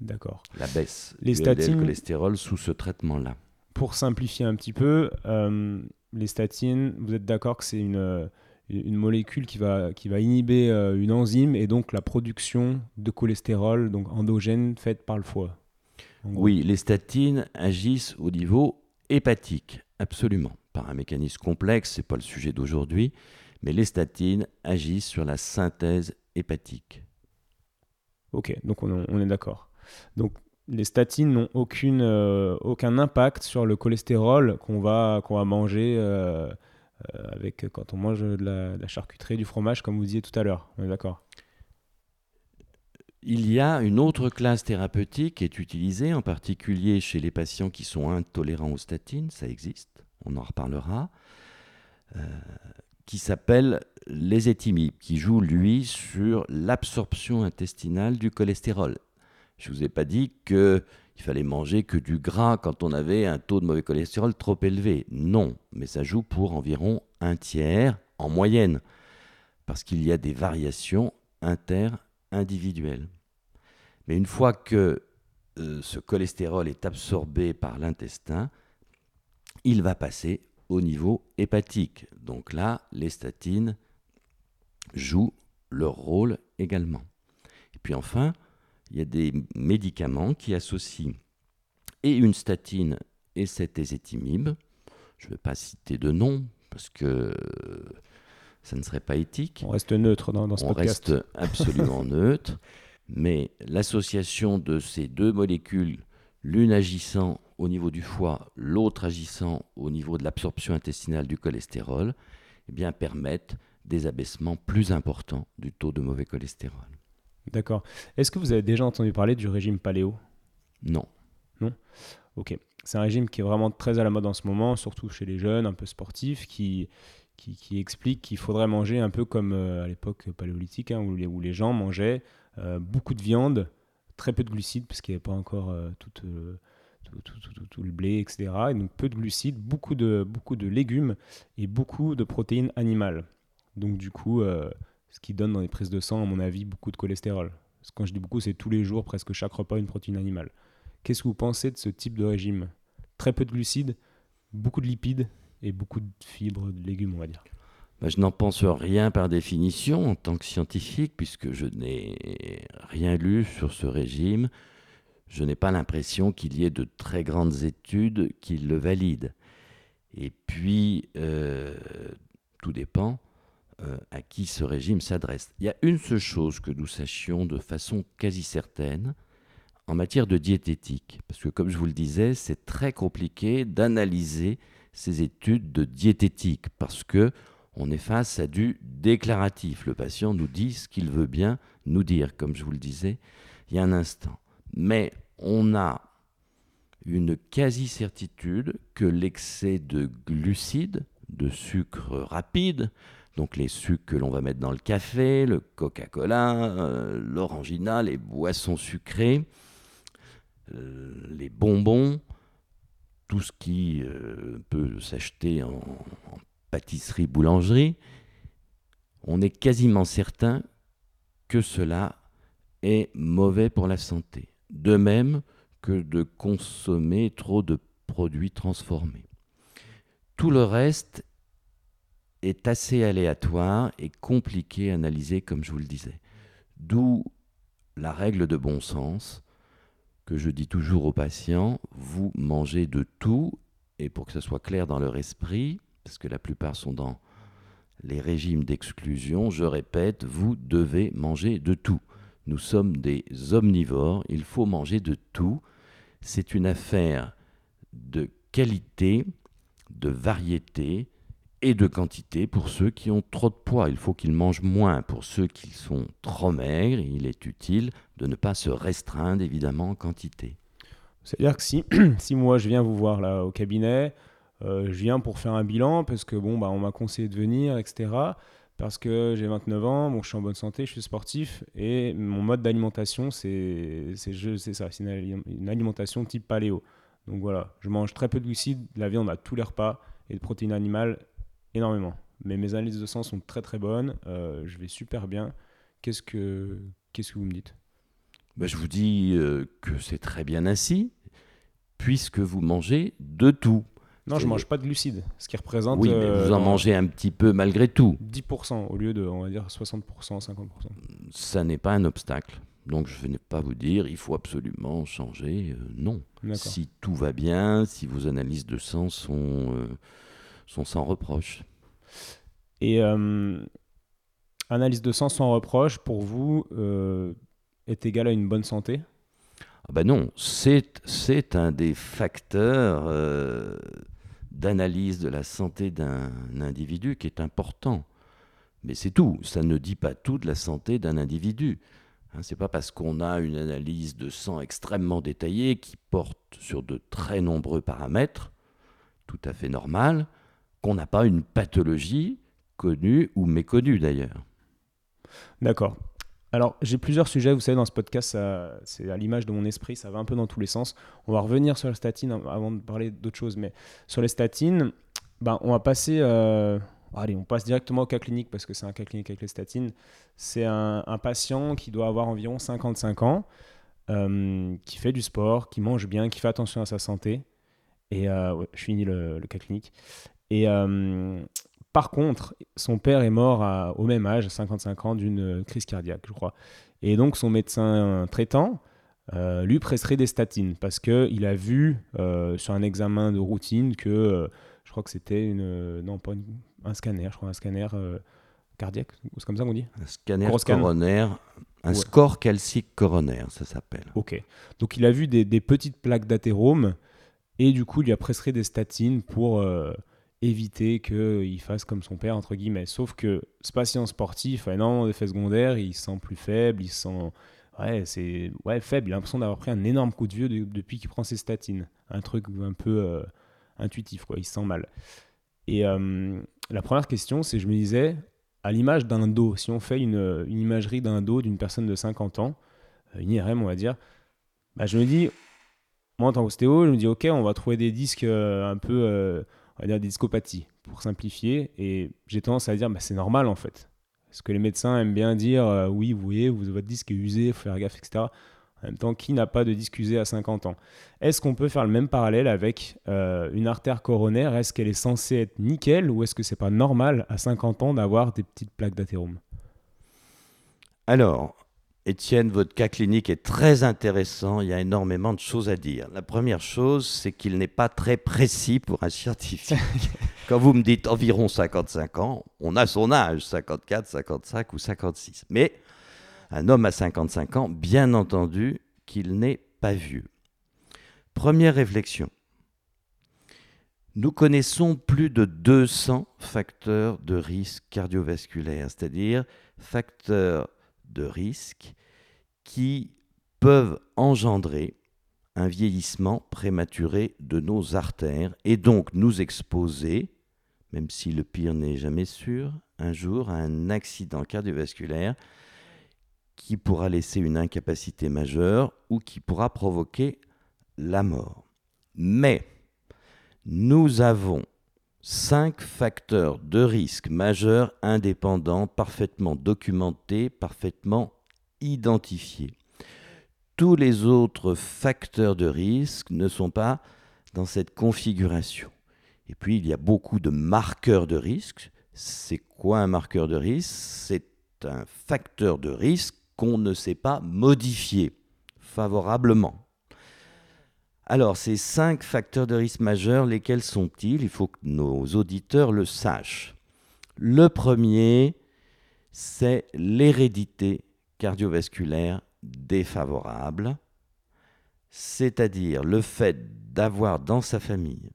D'accord. La baisse les du statines... LDL cholestérol sous ce traitement-là pour simplifier un petit peu, euh, les statines, vous êtes d'accord que c'est une, une molécule qui va, qui va inhiber euh, une enzyme et donc la production de cholestérol donc endogène faite par le foie Oui, les statines agissent au niveau hépatique, absolument. Par un mécanisme complexe, ce n'est pas le sujet d'aujourd'hui, mais les statines agissent sur la synthèse hépatique. Ok, donc on, on est d'accord. Donc les statines n'ont euh, aucun impact sur le cholestérol qu'on va, manger euh, euh, avec, quand on mange de la, charcuterie, du fromage, comme vous disiez tout à l'heure. D'accord? Il y a une autre classe thérapeutique qui est utilisée, en particulier chez les patients qui sont intolérants aux statines, ça existe, on en reparlera, qui s'appelle l'ésétimib, qui joue, lui, sur l'absorption intestinale du cholestérol je ne vous ai pas dit qu'il fallait manger que du gras quand on avait un taux de mauvais cholestérol trop élevé. Non, mais ça joue pour environ un tiers en moyenne, parce qu'il y a des variations inter-individuelles. Mais une fois que euh, ce cholestérol est absorbé par l'intestin, il va passer au niveau hépatique. Donc là, les statines jouent leur rôle également. Et puis enfin, il y a des médicaments qui associent et une statine et cet ézétimib. Je ne vais pas citer de nom parce que ça ne serait pas éthique. On reste neutre dans, ce podcast. On reste absolument neutre. Mais l'association de ces deux molécules, l'une agissant au niveau du foie, l'autre agissant au niveau de l'absorption intestinale du cholestérol, eh bien, permettent des abaissements plus importants du taux de mauvais cholestérol. D'accord. Est-ce que vous avez déjà entendu parler du régime paléo? Non. Non? Ok. C'est un régime qui est vraiment très à la mode en ce moment, surtout chez les jeunes, un peu sportifs, qui, qui, explique qu'il faudrait manger un peu comme euh, à l'époque paléolithique, hein, où, les, où, les, gens mangeaient euh, beaucoup de viande, très peu de glucides, parce qu'il n'y avait pas encore euh, tout, tout, le blé, etc. Et donc peu de glucides, beaucoup de, beaucoup de légumes et beaucoup de protéines animales. Donc du coup, ce qui donne dans les prises de sang, à mon avis, beaucoup de cholestérol. Quand je dis beaucoup, c'est tous les jours, presque chaque repas, une protéine animale. Qu'est-ce que vous pensez de ce type de régime? Très peu de glucides, beaucoup de lipides et beaucoup de fibres, de légumes, on va dire. Bah, je n'en pense rien par définition en tant que scientifique, puisque je n'ai rien lu sur ce régime. Je n'ai pas l'impression qu'il y ait de très grandes études qui le valident. Et puis, euh, tout dépend euh, à qui ce régime s'adresse. Il y a une seule chose que nous sachions de façon quasi certaine en matière de diététique, parce que comme je vous le disais, c'est très compliqué d'analyser ces études de diététique, parce que on est face à du déclaratif. Le patient nous dit ce qu'il veut bien nous dire, comme je vous le disais il y a un instant. Mais on a une quasi-certitude que l'excès de glucides, de sucre rapide, donc les sucres que l'on va mettre dans le café, le Coca-Cola, euh, l'orangina, les boissons sucrées, euh, les bonbons, tout ce qui euh, peut s'acheter en, en pâtisserie-boulangerie, on est quasiment certain que cela est mauvais pour la santé. De même que de consommer trop de produits transformés. Tout le reste est assez aléatoire et compliqué à analyser, comme je vous le disais. D'où la règle de bon sens que je dis toujours aux patients, vous mangez de tout, et pour que ce soit clair dans leur esprit, parce que la plupart sont dans les régimes d'exclusion, je répète, vous devez manger de tout. Nous sommes des omnivores, il faut manger de tout. C'est une affaire de qualité, de variété et de quantité pour ceux qui ont trop de poids. Il faut qu'ils mangent moins. Pour ceux qui sont trop maigres, il est utile de ne pas se restreindre évidemment en quantité. C'est-à-dire que si, si moi je viens vous voir là au cabinet, euh, je viens pour faire un bilan parce que bon, bah, on m'a conseillé de venir, etc. Parce que j'ai 29 ans, bon, je suis en bonne santé, je suis sportif et mon mode d'alimentation, c'est ça, c'est une, une, alimentation type paléo. Donc voilà, je mange très peu de glucides, de la viande à tous les repas et de protéines animales énormément. Mais mes analyses de sang sont très très bonnes, euh, je vais super bien. Qu'est-ce que, qu'est-ce que vous me dites? Ben, Je vous dis euh, que c'est très bien ainsi, puisque vous mangez de tout. Non, je ne mange pas de glucides, ce qui représente... Oui, mais vous en euh, mangez un petit peu malgré tout. 10% au lieu de, on va dire, 60%, 50%. Ça n'est pas un obstacle. Donc je ne vais pas vous dire, il faut absolument changer. non. Si tout va bien, si vos analyses de sang sont sont sans reproche. Et euh, analyse de sang sans reproche, pour vous, euh, est égal à une bonne santé? Ah ben Non, c'est un des facteurs euh, d'analyse de la santé d'un individu qui est important. Mais c'est tout, ça ne dit pas tout de la santé d'un individu. Hein, c'est pas parce qu'on a une analyse de sang extrêmement détaillée qui porte sur de très nombreux paramètres, tout à fait normal, qu'on n'a pas une pathologie connue ou méconnue d'ailleurs. D'accord. Alors, j'ai plusieurs sujets, vous savez, dans ce podcast, c'est à l'image de mon esprit, ça va un peu dans tous les sens. On va revenir sur les statines avant de parler d'autres choses, mais sur les statines, ben, on va passer... Euh, allez, on passe directement au cas clinique parce que c'est un cas clinique avec les statines. C'est un, patient qui doit avoir environ 55 ans, euh, qui fait du sport, qui mange bien, qui fait attention à sa santé. Et euh, je finis le, le, cas clinique. Et euh, par contre, son père est mort au même âge, 55 ans, d'une crise cardiaque, je crois. Et donc, son médecin traitant euh, lui presserait des statines parce qu'il a vu euh, sur un examen de routine que je crois que c'était une. Non, pas un scanner, je crois, un scanner cardiaque, c'est comme ça qu'on dit? Un scanner coronaire. Un score calcique coronaire, ça s'appelle. Ok. Donc il a vu des, des petites plaques d'athérome et du coup il lui a prescrit des statines pour éviter qu'il fasse comme son père, entre guillemets. Sauf que ce patient sportif a énormément d'effets secondaires, il se sent plus faible, il se sent ouais, c'est ouais, faible, il a l'impression d'avoir pris un énorme coup de vieux depuis qu'il prend ses statines. Un truc un peu euh, intuitif, quoi, il se sent mal. Et euh, la première question, c'est je me disais, à l'image d'un dos, si on fait une, imagerie d'un dos d'une personne de 50 ans, euh, une IRM on va dire, bah, je me dis, moi en tant qu'ostéo, je me dis ok, on va trouver des disques un peu on va dire des discopathies, pour simplifier. Et j'ai tendance à dire, bah, c'est normal en fait. Parce que les médecins aiment bien dire, euh, oui, vous voyez, votre disque est usé, il faut faire gaffe, etc. En même temps, qui n'a pas de disque usé à 50 ans? Est-ce qu'on peut faire le même parallèle avec euh, une artère coronaire? Est-ce qu'elle est censée être nickel ou est-ce que c'est pas normal à 50 ans d'avoir des petites plaques d'athérome? Alors, Étienne, votre cas clinique est très intéressant. Il y a énormément de choses à dire. La première chose, c'est qu'il n'est pas très précis pour un scientifique. Quand vous me dites environ 55 ans, on a son âge, 54, 55 ou 56. Mais un homme à 55 ans, bien entendu qu'il n'est pas vieux. Première réflexion. Nous connaissons plus de 200 facteurs de risque cardiovasculaire, c'est-à-dire facteurs de risque qui peuvent engendrer un vieillissement prématuré de nos artères et donc nous exposer, même si le pire n'est jamais sûr, un jour à un accident cardiovasculaire qui pourra laisser une incapacité majeure ou qui pourra provoquer la mort. Mais nous avons cinq facteurs de risque majeurs indépendants, parfaitement documentés, parfaitement identifiés. tous les autres facteurs de risque ne sont pas dans cette configuration. Et puis, il y a beaucoup de marqueurs de risque. C'est quoi un marqueur de risque? C'est un facteur de risque qu'on ne sait pas modifier favorablement. Alors, ces cinq facteurs de risque majeurs, lesquels sont-ils? Il faut que nos auditeurs le sachent. Le premier, c'est l'hérédité cardiovasculaire défavorable, c'est-à-dire le fait d'avoir dans sa famille,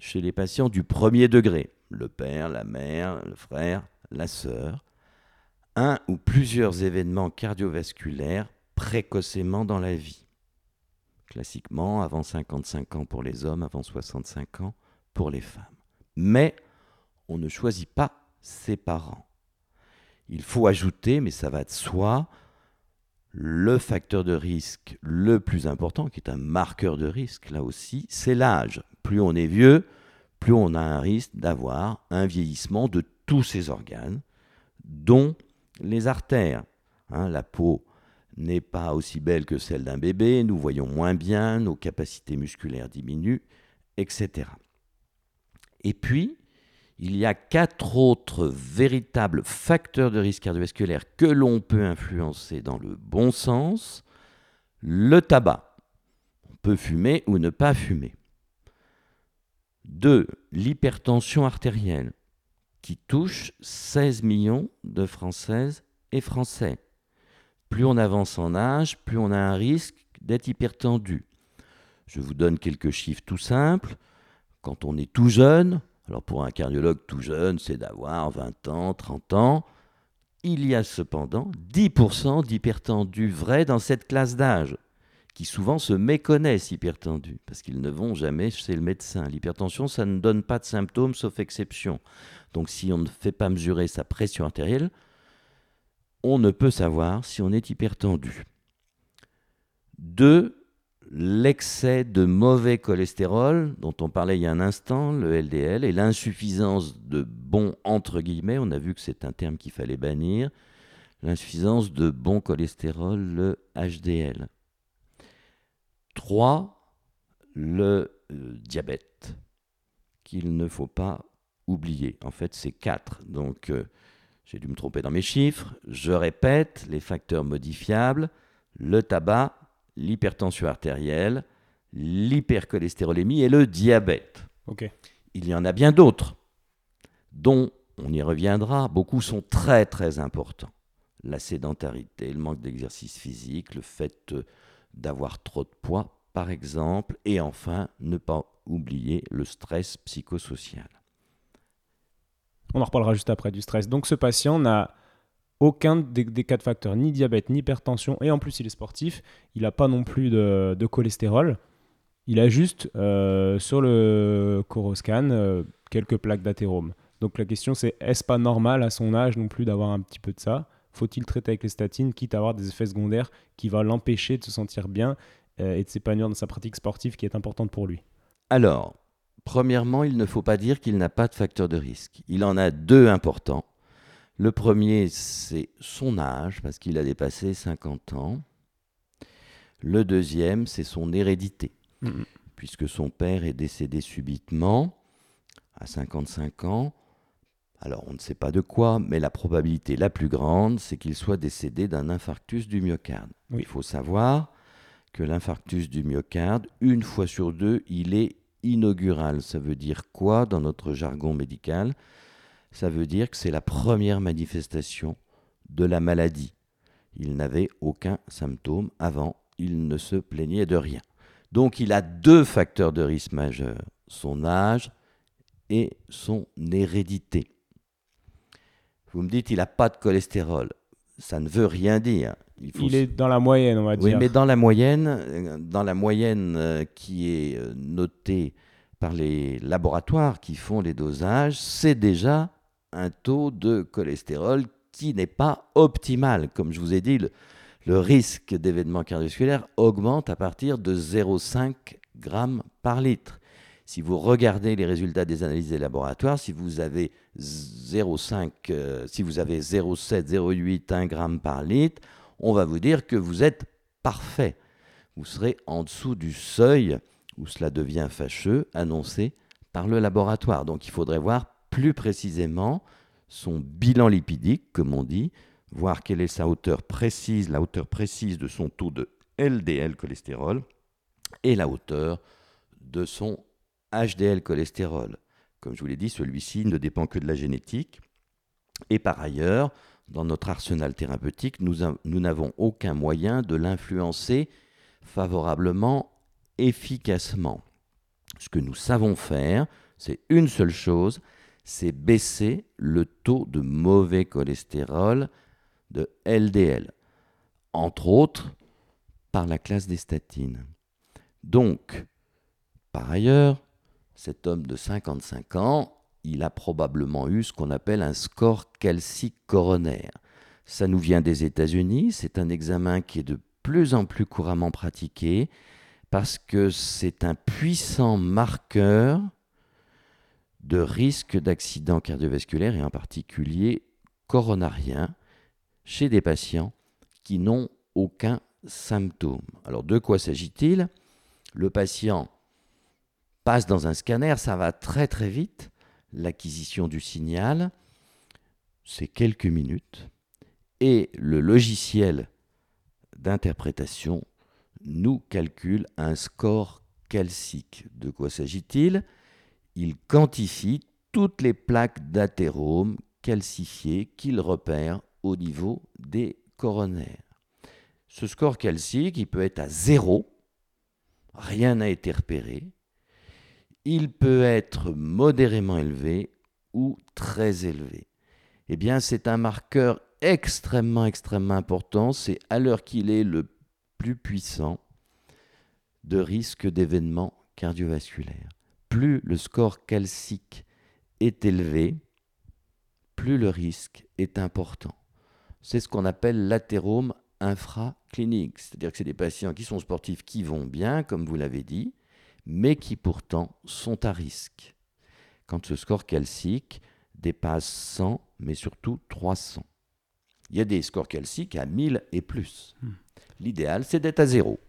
chez les patients du premier degré, le père, la mère, le frère, la sœur, un ou plusieurs événements cardiovasculaires précocement dans la vie. Classiquement, avant 55 ans pour les hommes, avant 65 ans pour les femmes. Mais on ne choisit pas ses parents. Il faut ajouter, mais ça va de soi, le facteur de risque le plus important, qui est un marqueur de risque là aussi, c'est l'âge. Plus on est vieux, plus on a un risque d'avoir un vieillissement de tous ses organes, dont les artères. Hein, la peau n'est pas aussi belle que celle d'un bébé, nous voyons moins bien, nos capacités musculaires diminuent, etc. Et puis, il y a quatre autres véritables facteurs de risque cardiovasculaire que l'on peut influencer dans le bon sens. Le tabac. On peut fumer ou ne pas fumer. Deux, L'hypertension artérielle qui touche 16 millions de Françaises et Français. Plus on avance en âge, plus on a un risque d'être hypertendu. Je vous donne quelques chiffres tout simples. Quand on est tout jeune, alors pour un cardiologue tout jeune, c'est d'avoir 20 ans, 30 ans, il y a cependant 10% d'hypertendus vrais dans cette classe d'âge qui souvent se méconnaissent hypertendus, parce qu'ils ne vont jamais chez le médecin. L'hypertension, ça ne donne pas de symptômes, sauf exception. Donc si on ne fait pas mesurer sa pression artérielle, on ne peut savoir si on est hypertendu. Deux, l'excès de mauvais cholestérol, dont on parlait il y a un instant, le LDL, et l'insuffisance de bon, entre guillemets, on a vu que c'est un terme qu'il fallait bannir, l'insuffisance de bon cholestérol, le HDL. 3. Le euh, diabète, qu'il ne faut pas oublier. En fait, c'est 4. Donc, euh, j'ai dû me tromper dans mes chiffres. Je répète, les facteurs modifiables, le tabac, l'hypertension artérielle, l'hypercholestérolémie et le diabète. Il y en a bien d'autres, dont on y reviendra. Beaucoup sont très très importants. La sédentarité, le manque d'exercice physique, le fait euh, d'avoir trop de poids, par exemple, et enfin, ne pas oublier le stress psychosocial. On en reparlera juste après du stress. Donc ce patient n'a aucun des, quatre facteurs, ni diabète, ni hypertension, et en plus il est sportif, il n'a pas non plus de, cholestérol. Il a juste euh, sur le coroscan euh, quelques plaques d'athérome. Donc la question c'est est-ce pas normal à son âge non plus d'avoir un petit peu de ça? Faut-il traiter avec les statines, quitte à avoir des effets secondaires qui vont l'empêcher de se sentir bien euh, et de s'épanouir dans sa pratique sportive qui est importante pour lui? Alors, premièrement, il ne faut pas dire qu'il n'a pas de facteur de risque. Il en a deux importants. Le premier, c'est son âge, parce qu'il a dépassé 50 ans. Le deuxième, c'est son hérédité, mm-hmm. puisque son père est décédé subitement à 55 ans. Alors on ne sait pas de quoi, mais la probabilité la plus grande, c'est qu'il soit décédé d'un infarctus du myocarde. Il faut savoir que l'infarctus du myocarde, une fois sur deux, il est inaugural. Ça veut dire quoi dans notre jargon médical? Ça veut dire que c'est la première manifestation de la maladie. Il n'avait aucun symptôme avant, il ne se plaignait de rien. Donc il a deux facteurs de risque majeurs, son âge et son hérédité. Vous me dites, il n'a pas de cholestérol. Ça ne veut rien dire. Il, est dans la moyenne, on va dire. Oui, mais dans la moyenne, euh, dans la moyenne euh, qui est euh, notée par les laboratoires qui font les dosages, c'est déjà un taux de cholestérol qui n'est pas optimal. Comme je vous ai dit, le, le risque d'événement cardiovasculaire augmente à partir de 0,5 g par litre. Si vous regardez les résultats des analyses des laboratoires, si vous avez 0,5, euh, si vous avez 0,7, 0,8, 1 g par litre, on va vous dire que vous êtes parfait. vous serez en dessous du seuil où cela devient fâcheux annoncé par le laboratoire. Donc il faudrait voir plus précisément son bilan lipidique, comme on dit, voir quelle est sa hauteur précise, la hauteur précise de son taux de LDL cholestérol et la hauteur de son HDL cholestérol. Comme je vous l'ai dit, celui-ci ne dépend que de la génétique. Et par ailleurs, dans notre arsenal thérapeutique, nous n'avons aucun moyen de l'influencer favorablement, efficacement. Ce que nous savons faire, c'est une seule chose, c'est baisser le taux de mauvais cholestérol, de LDL, entre autres par la classe des statines. Donc, par ailleurs, cet homme de 55 ans, il a probablement eu ce qu'on appelle un score calcique coronaire. Ça nous vient des États-Unis, c'est un examen qui est de plus en plus couramment pratiqué parce que c'est un puissant marqueur de risque d'accident cardiovasculaire et en particulier coronarien chez des patients qui n'ont aucun symptôme. Alors de quoi s'agit-il? Le patient passe dans un scanner, ça va très très vite, l'acquisition du signal, c'est quelques minutes, et le logiciel d'interprétation nous calcule un score calcique. De quoi s'agit-il? Il quantifie toutes les plaques d'athérome calcifiées qu'il repère au niveau des coronaires. Ce score calcique, il peut être à zéro, rien n'a été repéré, il peut être modérément élevé ou très élevé. Eh bien, c'est un marqueur extrêmement, extrêmement important. C'est à l'heure qu'il est le plus puissant de risque d'événements cardiovasculaires. Plus le score calcique est élevé, plus le risque est important. C'est ce qu'on appelle l'athérome infraclinique, c'est-à-dire que c'est des patients qui sont sportifs, qui vont bien, comme vous l'avez dit, mais qui pourtant sont à risque. Quand ce score calcique dépasse 100, mais surtout 300. Il y a des scores calciques à 1000 et plus. Hmm. L'idéal, c'est d'être à zéro.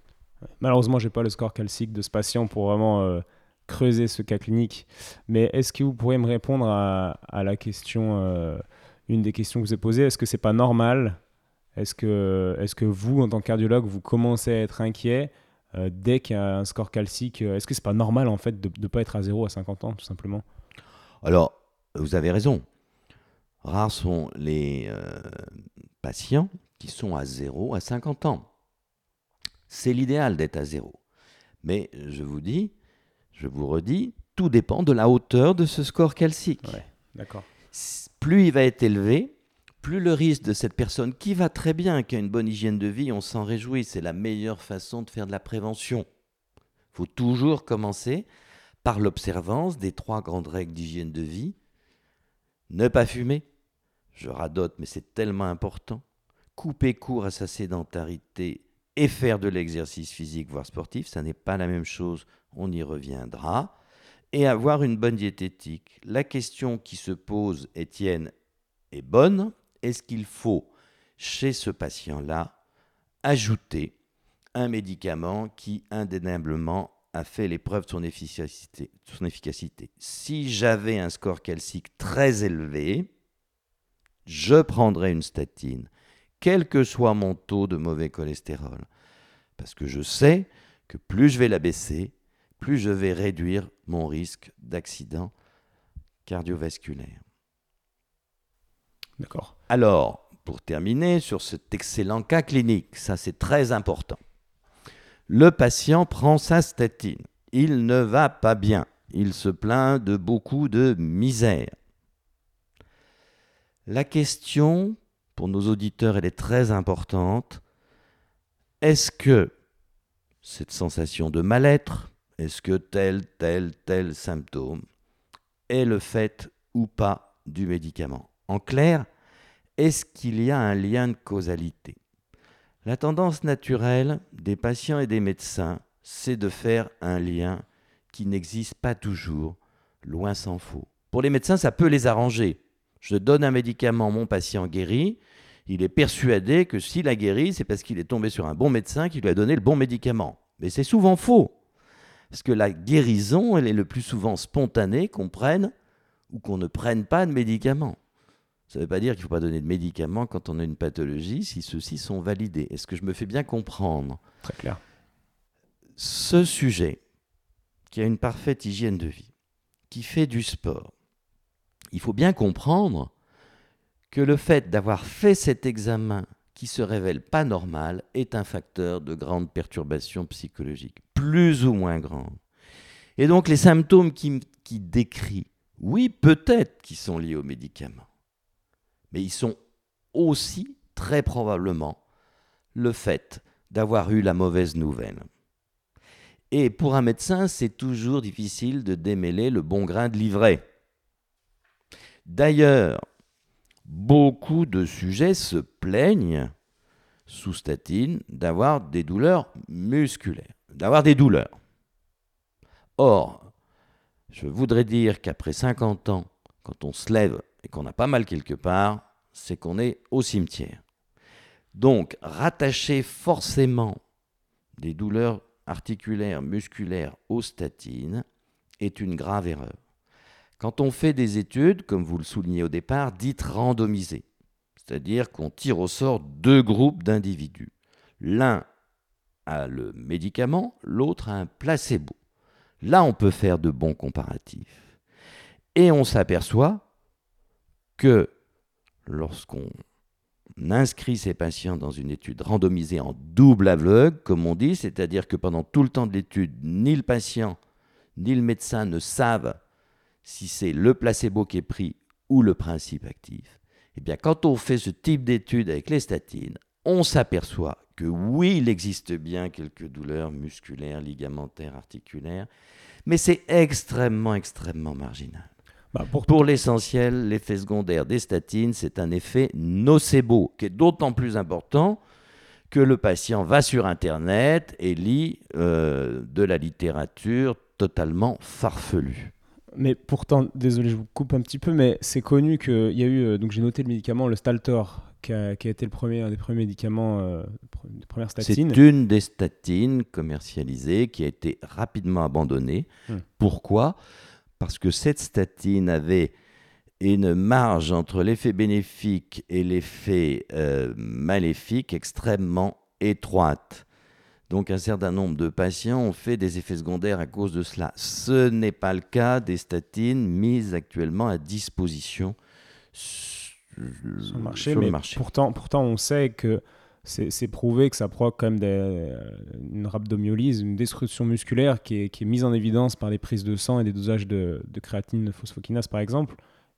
Malheureusement, je n'ai pas le score calcique de ce patient pour vraiment euh, creuser ce cas clinique. Mais est-ce que vous pourriez me répondre à, la question, euh, une des questions que vous avez posées? Est-ce que c'est pas normal? Est-ce que, est que vous, en tant que cardiologue, vous commencez à être inquiet? Euh, dès qu'il y a un score calcique Est-ce que c'est pas normal en fait de ne pas être à zéro à 50 ans, tout simplement? Alors, vous avez raison. Rares sont les euh, patients qui sont à 0 à 50 ans. C'est l'idéal d'être à 0. Mais je vous dis, je vous redis, tout dépend de la hauteur de ce score calcique. d'accord. Plus il va être élevé, plus le risque de cette personne qui va très bien, qui a une bonne hygiène de vie, on s'en réjouit. C'est la meilleure façon de faire de la prévention. Il faut toujours commencer par l'observance des trois grandes règles d'hygiène de vie. Ne pas fumer, je radote, mais c'est tellement important, couper court à sa sédentarité et faire de l'exercice physique, voire sportif, ça n'est pas la même chose, on y reviendra, et avoir une bonne diététique. La question qui se pose, Étienne, est bonne. Est-ce qu'il faut, chez ce patient-là, ajouter un médicament qui indéniablement a fait l'épreuve de son efficacité. Si j'avais un score calcique très élevé, je prendrai une statine, quel que soit mon taux de mauvais cholestérol. Parce que je sais que plus je vais la baisser, plus je vais réduire mon risque d'accident cardiovasculaire. Alors, pour terminer sur cet excellent cas clinique, ça c'est très important. Le patient prend sa statine. Il ne va pas bien. Il se plaint de beaucoup de misère. La question, pour nos auditeurs, elle est très importante. Est-ce que cette sensation de mal-être, est-ce que tel, tel, tel symptôme est le fait ou pas du médicament? En clair, est-ce qu'il y a un lien de causalité? La tendance naturelle des patients et des médecins, c'est de faire un lien qui n'existe pas toujours, loin s'en faut. Pour les médecins, ça peut les arranger. Je donne un médicament, mon patient guérit. il est persuadé que s'il a guéri, c'est parce qu'il est tombé sur un bon médecin qui lui a donné le bon médicament. Mais c'est souvent faux. Parce que la guérison, elle est le plus souvent spontanée qu'on prenne ou qu'on ne prenne pas de médicaments. Ça ne veut pas dire qu'il ne faut pas donner de médicaments quand on a une pathologie, si ceux-ci sont validés. Est-ce que je me fais bien comprendre? Très clair. Ce sujet, qui a une parfaite hygiène de vie, qui fait du sport, il faut bien comprendre que le fait d'avoir fait cet examen qui se révèle pas normal est un facteur de grande perturbation psychologique, plus ou moins grande. Et donc les symptômes qui, qui décrit, oui, peut-être qu'ils sont liés aux médicaments, mais ils sont aussi très probablement le fait d'avoir eu la mauvaise nouvelle. Et pour un médecin, c'est toujours difficile de démêler le bon grain de livret. D'ailleurs, beaucoup de sujets se plaignent sous statine d'avoir des douleurs musculaires, d'avoir des douleurs. Or, je voudrais dire qu'après 50 ans, quand on se lève et qu'on a pas mal quelque part, c'est qu'on est au cimetière. Donc, rattacher forcément des douleurs articulaire, musculaire aux statines est une grave erreur. Quand on fait des études, comme vous le soulignez au départ, dites randomisées, c'est-à-dire qu'on tire au sort deux groupes d'individus. L'un a le médicament, l'autre a un placebo. Là, on peut faire de bons comparatifs. Et on s'aperçoit que lorsqu'on inscrit ces patients dans une étude randomisée en double aveugle, comme on dit, c'est-à-dire que pendant tout le temps de l'étude, ni le patient ni le médecin ne savent si c'est le placebo qui est pris ou le principe actif. Eh bien, quand on fait ce type d'étude avec les statines, on s'aperçoit que oui, il existe bien quelques douleurs musculaires, ligamentaires, articulaires, mais c'est extrêmement, extrêmement marginal. Bah, pour, l'essentiel, l'effet secondaire des statines, c'est un effet nocebo, qui est d'autant plus important que le patient va sur Internet et lit euh, de la littérature totalement farfelue. Mais pourtant, désolé, je vous coupe un petit peu, mais c'est connu qu'il y a eu, euh, donc j'ai noté le médicament, le Staltor, qui a, été le premier, un des premiers médicaments, euh, des premières statines. C'est une des statines commercialisées qui a été rapidement abandonnée. Hum. Pourquoi? Parce que cette statine avait une marge entre l'effet bénéfique et l'effet euh, maléfique extrêmement étroite. Donc un certain nombre de patients ont fait des effets secondaires à cause de cela. Ce n'est pas le cas des statines mises actuellement à disposition sur le marché. mais Pourtant, pourtant, on sait que c'est prouvé que ça provoque quand même des, une rhabdomyolyse, une destruction musculaire qui est, qui est, mise en évidence par les prises de sang et des dosages de, de créatine phosphokinase par exemple.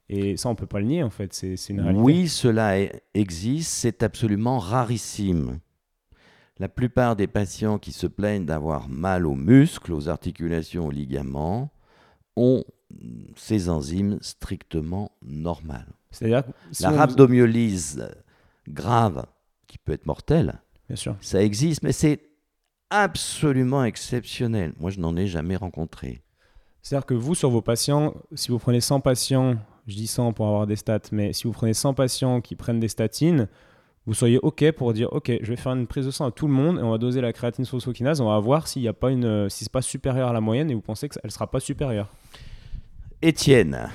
Et ça, on peut pas le nier en fait, c'est une réalité. Oui, cela existe, c'est absolument rarissime. La plupart des patients qui se plaignent d'avoir mal aux muscles, aux articulations, aux ligaments, ont ces enzymes strictement normales. C'est-à-dire la rhabdomyolyse grave qui peut être mortel. Bien sûr. Ça existe, mais c'est absolument exceptionnel. Moi, je n'en ai jamais rencontré. C'est-à-dire que vous, sur vos patients, si vous prenez 100 patients, je dis 100 pour avoir des stats, mais si vous prenez 100 patients qui prennent des statines, vous seriez OK pour dire OK, je vais faire une prise de sang à tout le monde et on va doser la créatine phosphokinase, on va voir s'il n'y a pas une, si c'est pas supérieur à la moyenne et vous pensez qu'elle ne sera pas supérieure. Étienne,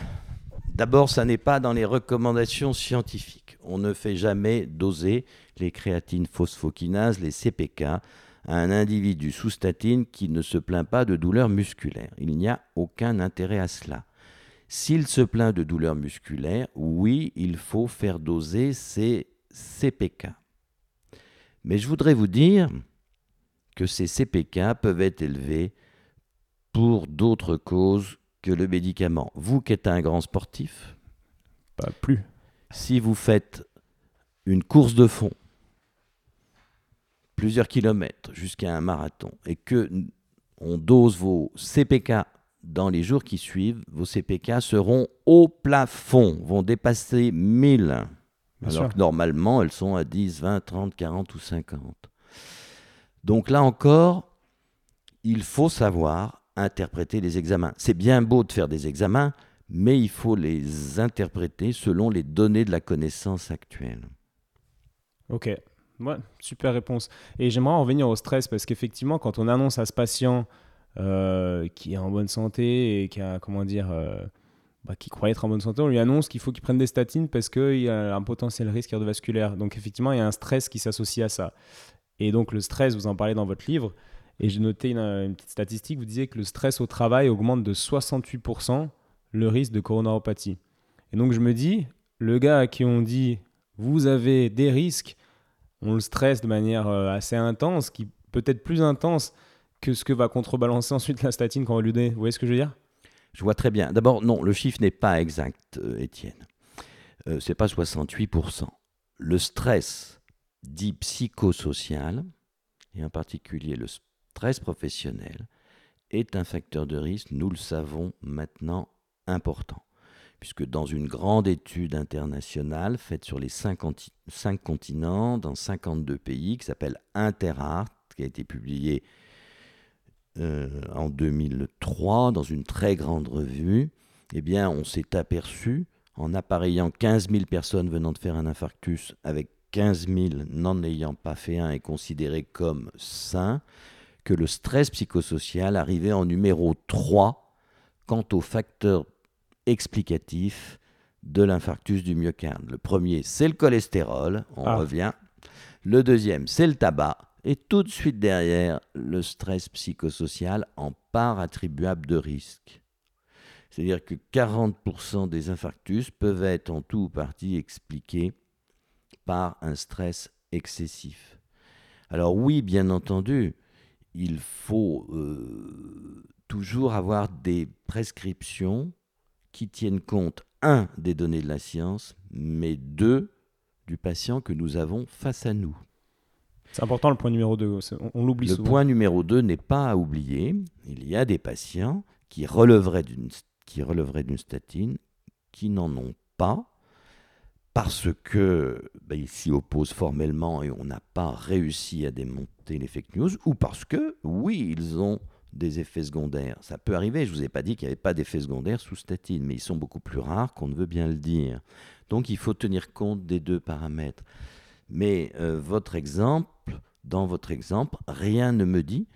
d'abord, ça n'est pas dans les recommandations scientifiques. On ne fait jamais doser les créatines phosphokinases, les CPK, à un individu sous statine qui ne se plaint pas de douleurs musculaires. Il n'y a aucun intérêt à cela. S'il se plaint de douleurs musculaires, oui, il faut faire doser ces CPK. Mais je voudrais vous dire que ces CPK peuvent être élevés pour d'autres causes que le médicament. Vous qui êtes un grand sportif, pas plus. Si vous faites une course de fond plusieurs kilomètres jusqu'à un marathon et que on dose vos CPK dans les jours qui suivent, vos CPK seront au plafond, vont dépasser 1000. alors que normalement, elles sont à 10, 20, 30, 40 ou 50. Donc là encore, il faut savoir interpréter les examens. C'est bien beau de faire des examens, mais il faut les interpréter selon les données de la connaissance actuelle. Ok, super réponse. Et j'aimerais en revenir au stress parce qu'effectivement, quand on annonce à ce patient euh, qui est en bonne santé et qui a, comment dire, euh, bah, qui croit être en bonne santé, on lui annonce qu'il faut qu'il prenne des statines parce qu'il y a un potentiel risque cardiovasculaire. Donc effectivement, il y a un stress qui s'associe à ça. Et donc le stress, vous en parlez dans votre livre, et j'ai noté une, petite statistique, vous disiez que le stress au travail augmente de 68% le risque de coronaropathie. Et donc je me dis, le gars à qui on dit vous avez des risques, on le stresse de manière euh, assez intense, qui peut-être plus intense que ce que va contrebalancer ensuite la statine qu'on va lui donner. Vous voyez ce que je veux dire? Je vois très bien. D'abord, non, le chiffre n'est pas exact, euh, Étienne. Euh, Ce n'est pas 68%. Le stress dit psychosocial, et en particulier le stress professionnel, est un facteur de risque, nous le savons maintenant, important puisque dans une grande étude internationale faite sur les cinq, continents, dans 52 pays, qui s'appelle Interart, qui a été publiée euh, en 2003 dans une très grande revue, eh on s'est aperçu, en appareillant 15 000 personnes venant de faire un infarctus avec 15 000 n'en ayant pas fait un et considérés comme sains, que le stress psychosocial arrivait en numéro 3 quant aux facteurs explicatif de l'infarctus du myocarde. Le premier, c'est le cholestérol, on ah. revient. Le deuxième, c'est le tabac. Et tout de suite derrière, le stress psychosocial en part attribuable de risque. C'est-à-dire que 40% des infarctus peuvent être en tout ou partie expliqués par un stress excessif. Alors oui, bien entendu, il faut euh, toujours avoir des prescriptions qui tiennent compte, un, des données de la science, mais deux, du patient que nous avons face à nous. C'est important le point numéro 2, on, l'oublie souvent. Le point numéro 2 n'est pas à oublier. Il y a des patients qui relèveraient d'une, qui relèveraient d'une statine qui n'en ont pas parce que ben, ils s'y opposent formellement et on n'a pas réussi à démonter les fake news, ou parce que, oui, ils ont des effets secondaires. Ça peut arriver, je ne vous ai pas dit qu'il n'y avait pas d'effets secondaires sous statine, mais ils sont beaucoup plus rares qu'on ne veut bien le dire. Donc il faut tenir compte des deux paramètres. Mais euh, votre exemple, dans votre exemple, rien ne me dit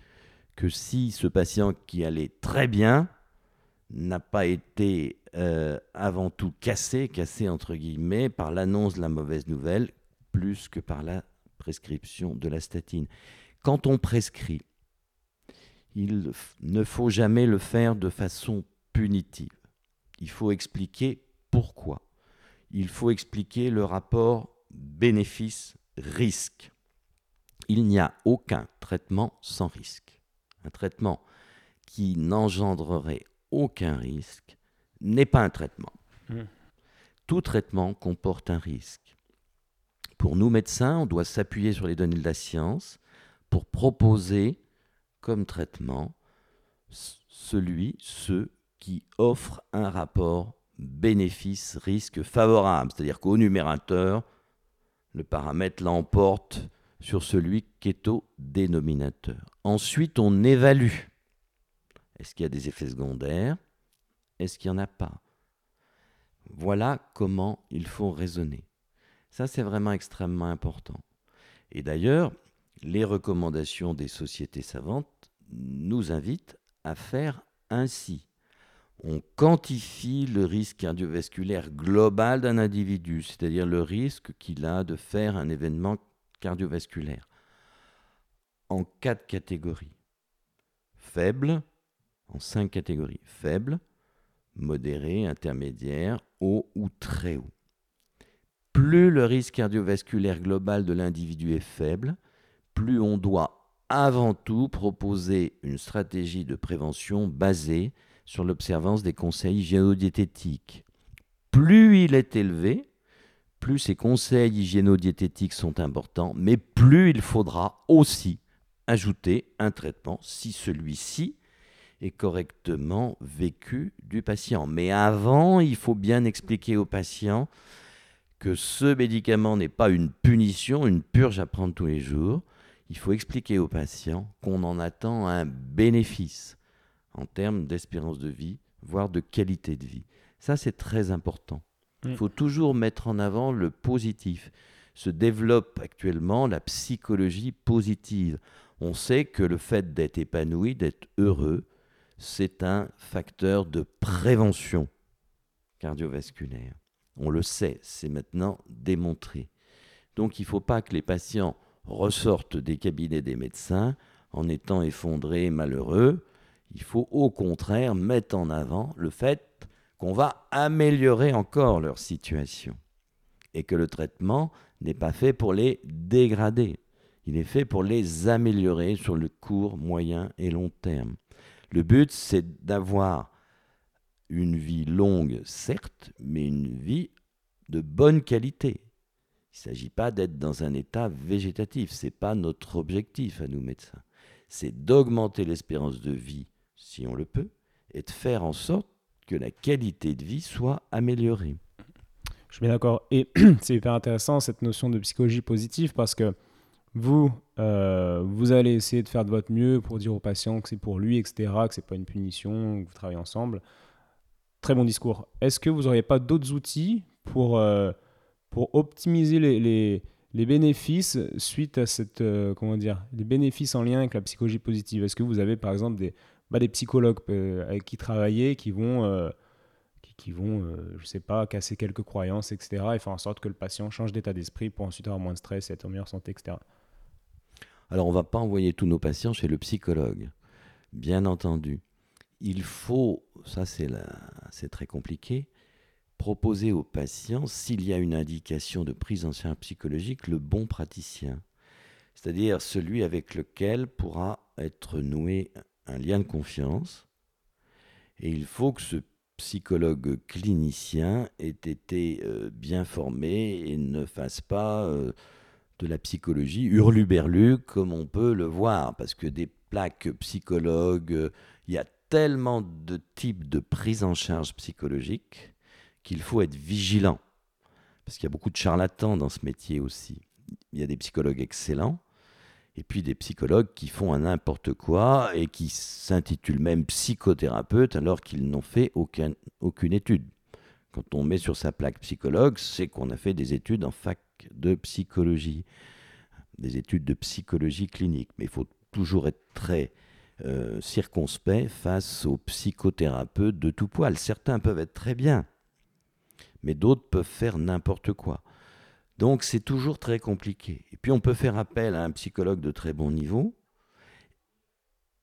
que si ce patient qui allait très bien n'a pas été euh, avant tout cassé, cassé entre guillemets, par l'annonce de la mauvaise nouvelle, plus que par la prescription de la statine. Quand on prescrit il ne faut jamais le faire de façon punitive. Il faut expliquer pourquoi. Il faut expliquer le rapport bénéfice-risque. Il n'y a aucun traitement sans risque. Un traitement qui n'engendrerait aucun risque n'est pas un traitement. Mmh. Tout traitement comporte un risque. Pour nous médecins, on doit s'appuyer sur les données de la science pour proposer comme traitement celui, ceux qui offrent un rapport bénéfice-risque favorable. C'est-à-dire qu'au numérateur, le paramètre l'emporte sur celui qui est au dénominateur. Ensuite, on évalue. Est-ce qu'il y a des effets secondaires? Est-ce qu'il n'y en a pas? Voilà comment il faut raisonner. Ça, c'est vraiment extrêmement important. Et d'ailleurs, les recommandations des sociétés savantes nous invitent à faire ainsi. On quantifie le risque cardiovasculaire global d'un individu, c'est-à-dire le risque qu'il a de faire un événement cardiovasculaire, en quatre catégories. Faible, en cinq catégories. Faible, modéré, intermédiaire, haut ou très haut. Plus le risque cardiovasculaire global de l'individu est faible, plus on doit avant tout proposer une stratégie de prévention basée sur l'observance des conseils hygiéno-diététiques. Plus il est élevé, plus ces conseils hygiéno-diététiques sont importants, mais plus il faudra aussi ajouter un traitement si celui-ci est correctement vécu du patient. Mais avant, il faut bien expliquer au patient que ce médicament n'est pas une punition, une purge à prendre tous les jours, il faut expliquer aux patients qu'on en attend un bénéfice en termes d'espérance de vie, voire de qualité de vie. Ça, c'est très important. Il faut toujours mettre en avant le positif. se développe actuellement la psychologie positive. On sait que le fait d'être épanoui, d'être heureux, c'est un facteur de prévention cardiovasculaire. On le sait, c'est maintenant démontré. Donc il ne faut pas que les patients ressortent des cabinets des médecins en étant effondrés, malheureux. Il faut au contraire mettre en avant le fait qu'on va améliorer encore leur situation et que le traitement n'est pas fait pour les dégrader. Il est fait pour les améliorer sur le court, moyen et long terme. Le but, c'est d'avoir une vie longue, certes, mais une vie de bonne qualité. Il ne s'agit pas d'être dans un état végétatif, ce n'est pas notre objectif à nous médecins. C'est d'augmenter l'espérance de vie, si on le peut, et de faire en sorte que la qualité de vie soit améliorée. Je suis bien d'accord. Et c'est hyper intéressant cette notion de psychologie positive parce que vous, euh, vous allez essayer de faire de votre mieux pour dire au patient que c'est pour lui, etc., que c'est pas une punition, que vous travaillez ensemble. Très bon discours. Est-ce que vous n'auriez pas d'autres outils pour, euh, pour optimiser les, bénéfices suite à cette, euh, comment dire, les bénéfices en lien avec la psychologie positive Est-ce que vous avez par exemple des, bah, psychologues avec qui travailler qui vont qui vont, je je sais pas, casser quelques croyances, etc., et faire en sorte que le patient change d'état d'esprit pour ensuite avoir moins de stress et être en meilleure santé, etc. Alors on ne va pas envoyer tous nos patients chez le psychologue, bien entendu. Il faut, ça c'est très compliqué, proposer au patient, s'il y a une indication de prise en charge psychologique, le bon praticien, c'est-à-dire celui avec lequel pourra être noué un lien de confiance. Et il faut que ce psychologue clinicien ait été euh, bien formé et ne fasse pas euh, de la psychologie hurluberlu comme on peut le voir, parce que des plaques psychologues, il y a tellement de types de prise en charge psychologique qu'il faut être vigilant, parce qu'il y a beaucoup de charlatans dans ce métier aussi. Il y a des psychologues excellents, et puis des psychologues qui font un n'importe quoi et qui s'intitulent même psychothérapeutes alors qu'ils n'ont fait aucune étude. Quand on met sur sa plaque psychologue, c'est qu'on a fait des études en fac de psychologie, des études de psychologie clinique. Mais il faut toujours être très euh, circonspect face aux psychothérapeutes de tout poil. Certains peuvent être très bien, mais d'autres peuvent faire n'importe quoi. Donc c'est toujours très compliqué. Et puis on peut faire appel à un psychologue de très bon niveau,